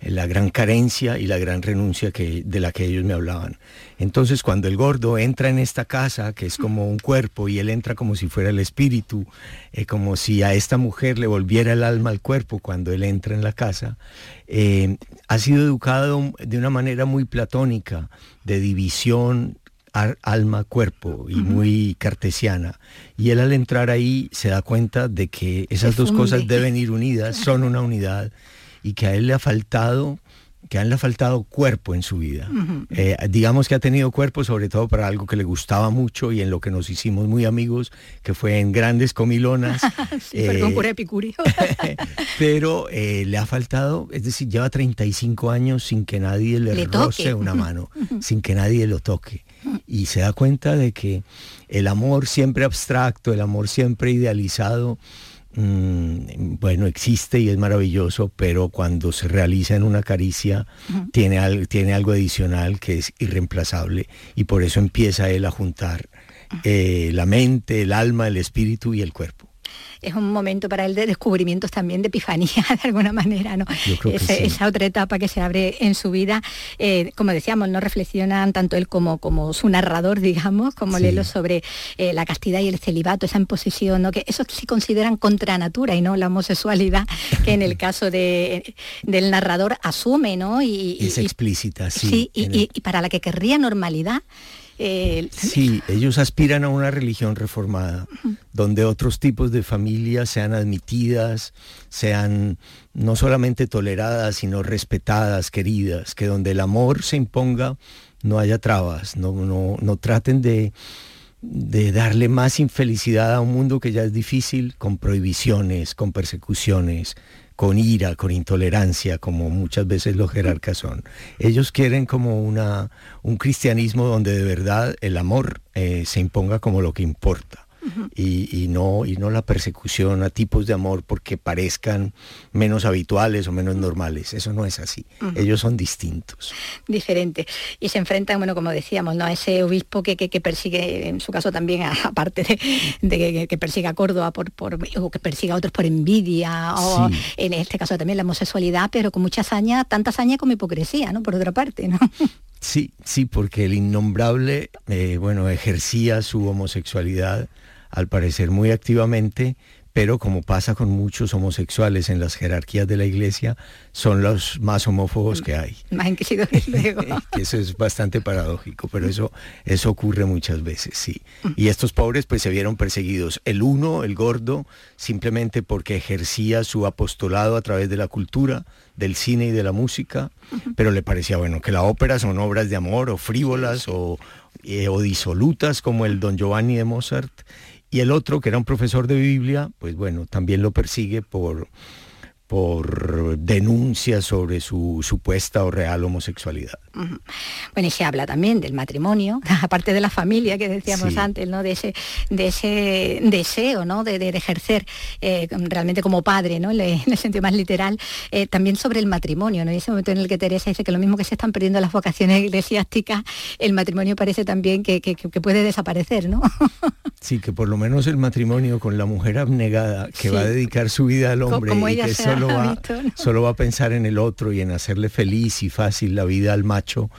la gran carencia y la gran renuncia que, de la que ellos me hablaban. Entonces cuando el gordo entra en esta casa, que es como un cuerpo, y él entra como si fuera el espíritu, eh, como si a esta mujer le volviera el alma al cuerpo cuando él entra en la casa, eh, ha sido educado de una manera muy platónica, de división alma-cuerpo y muy cartesiana. Y él al entrar ahí se da cuenta de que esas dos cosas deben ir unidas, son una unidad y que a él le ha faltado que él le ha faltado cuerpo en su vida. Eh, digamos que ha tenido cuerpo sobre todo para algo que le gustaba mucho y en lo que nos hicimos muy amigos, que fue en grandes comilonas. perdón por pero eh, le ha faltado, es decir, lleva 35 años sin que nadie le, roce una mano, sin que nadie lo toque. Y se da cuenta de que el amor siempre abstracto, el amor siempre idealizado, Mm, bueno, existe y es maravilloso, pero cuando se realiza en una caricia tiene, tiene algo adicional que es irreemplazable y por eso empieza él a juntar eh, la mente, el alma, el espíritu y el cuerpo es un momento para él de descubrimientos también de epifanía de alguna manera, ¿no? Esa otra etapa que se abre en su vida, eh, como decíamos, no reflexionan tanto él como, como su narrador, digamos, como Lelo sobre eh, la castidad y el celibato, esa imposición, ¿no? que eso sí consideran contra natura y no la homosexualidad, que en el caso de, del narrador asume, ¿no? Y, es explícita, sí. y, y para la que querría normalidad, Sí, ellos aspiran a una religión reformada, donde otros tipos de familias sean admitidas, sean no solamente toleradas, sino respetadas, queridas, que donde el amor se imponga no haya trabas, no, no, no traten de, de darle más infelicidad a un mundo que ya es difícil con prohibiciones, con persecuciones, con ira, con intolerancia, como muchas veces los jerarcas son. Ellos quieren como una, un cristianismo donde de verdad el amor eh, se imponga como lo que importa. Y, no, y no la persecución a tipos de amor porque parezcan menos habituales o menos normales. Eso no es así. Ellos son distintos. Diferentes. Y se enfrentan, bueno, como decíamos, ¿no? a ese obispo que, que, persigue, en su caso también, aparte de, que, persiga a Córdoba por, por, o que persiga a otros por envidia, o en este caso también la homosexualidad, pero con mucha hazaña, tanta hazaña como hipocresía, ¿no? Por otra parte, ¿no? Sí, sí, porque el innombrable, eh, bueno, ejercía su homosexualidad al parecer muy activamente pero como pasa con muchos homosexuales en las jerarquías de la iglesia, son los más homófobos que hay. Más inquisidores luego. eso es bastante paradójico, pero eso, eso ocurre muchas veces, sí. Y estos pobres pues se vieron perseguidos. El uno, el gordo, simplemente porque ejercía su apostolado a través de la cultura, del cine y de la música, pero le parecía bueno que la ópera son obras de amor o frívolas o, eh, o disolutas como el Don Giovanni de Mozart y el otro, que era un profesor de Biblia, pues bueno, también lo persigue por, por denuncias sobre su supuesta o real homosexualidad. Bueno, y se habla también del matrimonio, aparte de la familia que decíamos antes, ¿no? De ese, de ese deseo, ¿no? De, ejercer eh, realmente como padre, ¿no? En el sentido más literal, eh, también sobre el matrimonio, ¿no? Y ese momento en el que Teresa dice que lo mismo que se están perdiendo las vocaciones eclesiásticas, el matrimonio parece también que, puede desaparecer, ¿no? sí, que por lo menos el matrimonio con la mujer abnegada que va a dedicar su vida al hombre y que solo va, a pensar en el otro y en hacerle feliz y fácil la vida al macho,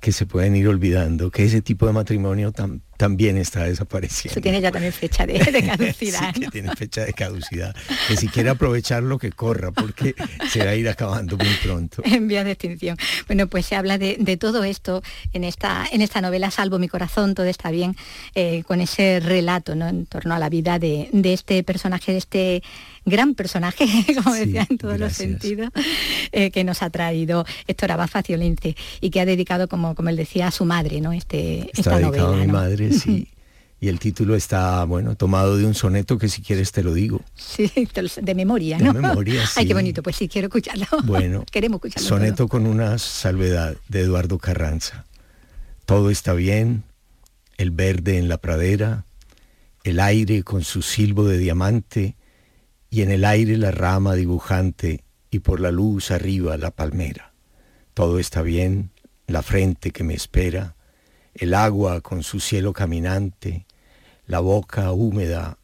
que se pueden ir olvidando, que ese tipo de matrimonio también está desapareciendo. Eso tiene ya también fecha de, caducidad. sí, que tiene fecha de caducidad. Que si quiere aprovecharlo, que corra, porque se va a ir acabando muy pronto. En vía de extinción. Bueno, pues se habla de, todo esto en esta, en esta novela, Salvo mi corazón, todo está bien, eh, con ese relato ¿no? en torno a la vida de, este personaje, de este gran personaje, como decía en todos los sentidos, eh, que nos ha traído Héctor Abad Faciolince y que ha dedicado, como, como él decía, a su madre, ¿no? Este, esta novela. A mi madre sí. Y el título está, bueno, tomado de un soneto que si quieres te lo digo. Sí, de memoria, ¿no? De memoria, sí. Ay, qué bonito, pues sí, quiero escucharlo. Bueno, queremos escucharlo. Soneto con una salvedad de Eduardo Carranza. Todo está bien, el verde en la pradera, el aire con su silbo de diamante, y en el aire la rama dibujante, y por la luz arriba la palmera. Todo está bien, la frente que me espera, el agua con su cielo caminante, la boca húmeda,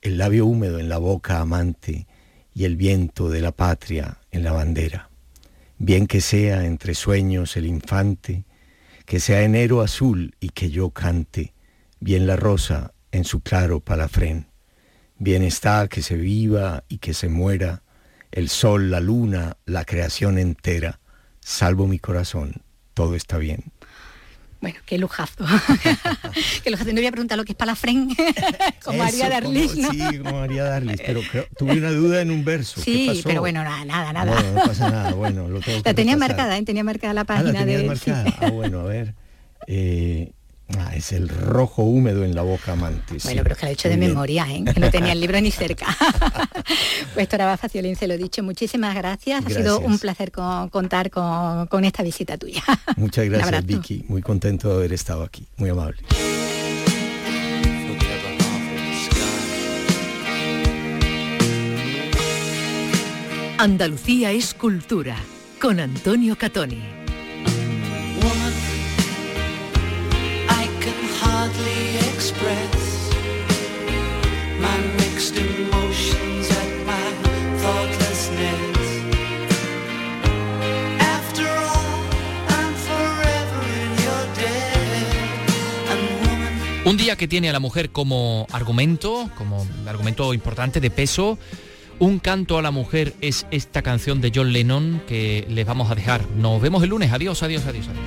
el labio húmedo en la boca amante y el viento de la patria en la bandera. Bien que sea entre sueños el infante, que sea enero azul y que yo cante, bien la rosa en su claro palafrén. Bien está que se viva y que se muera, el sol, la luna, la creación entera, salvo mi corazón, todo está bien. Bueno, qué lujazo. qué lujazo. No voy a preguntar lo que es palafrén, como María Darlis, ¿no? Sí, como María Darlis, pero tuve una duda en un verso. Sí, pero bueno, nada, nada, nada. No, no pasa nada, bueno, lo tengo La tenía marcada, ¿eh? tenía marcada la página ah, la de... marcada. Ah, bueno, a ver. Eh, Ah, es el rojo húmedo en la boca amante. Bueno, pero es que lo he hecho de memoria, ¿eh? que no tenía el libro ni cerca. pues Tora se lo he dicho, muchísimas gracias. Ha sido un placer contar con, esta visita tuya. Muchas gracias, Vicky. Muy contento de haber estado aquí. Muy amable. Andalucía es cultura, con Antonio Catoni. Un día que tiene a la mujer como argumento, como argumento importante de peso. Un canto a la mujer es esta canción de John Lennon que les vamos a dejar. Nos vemos el lunes. Adiós, adiós, adiós, adiós.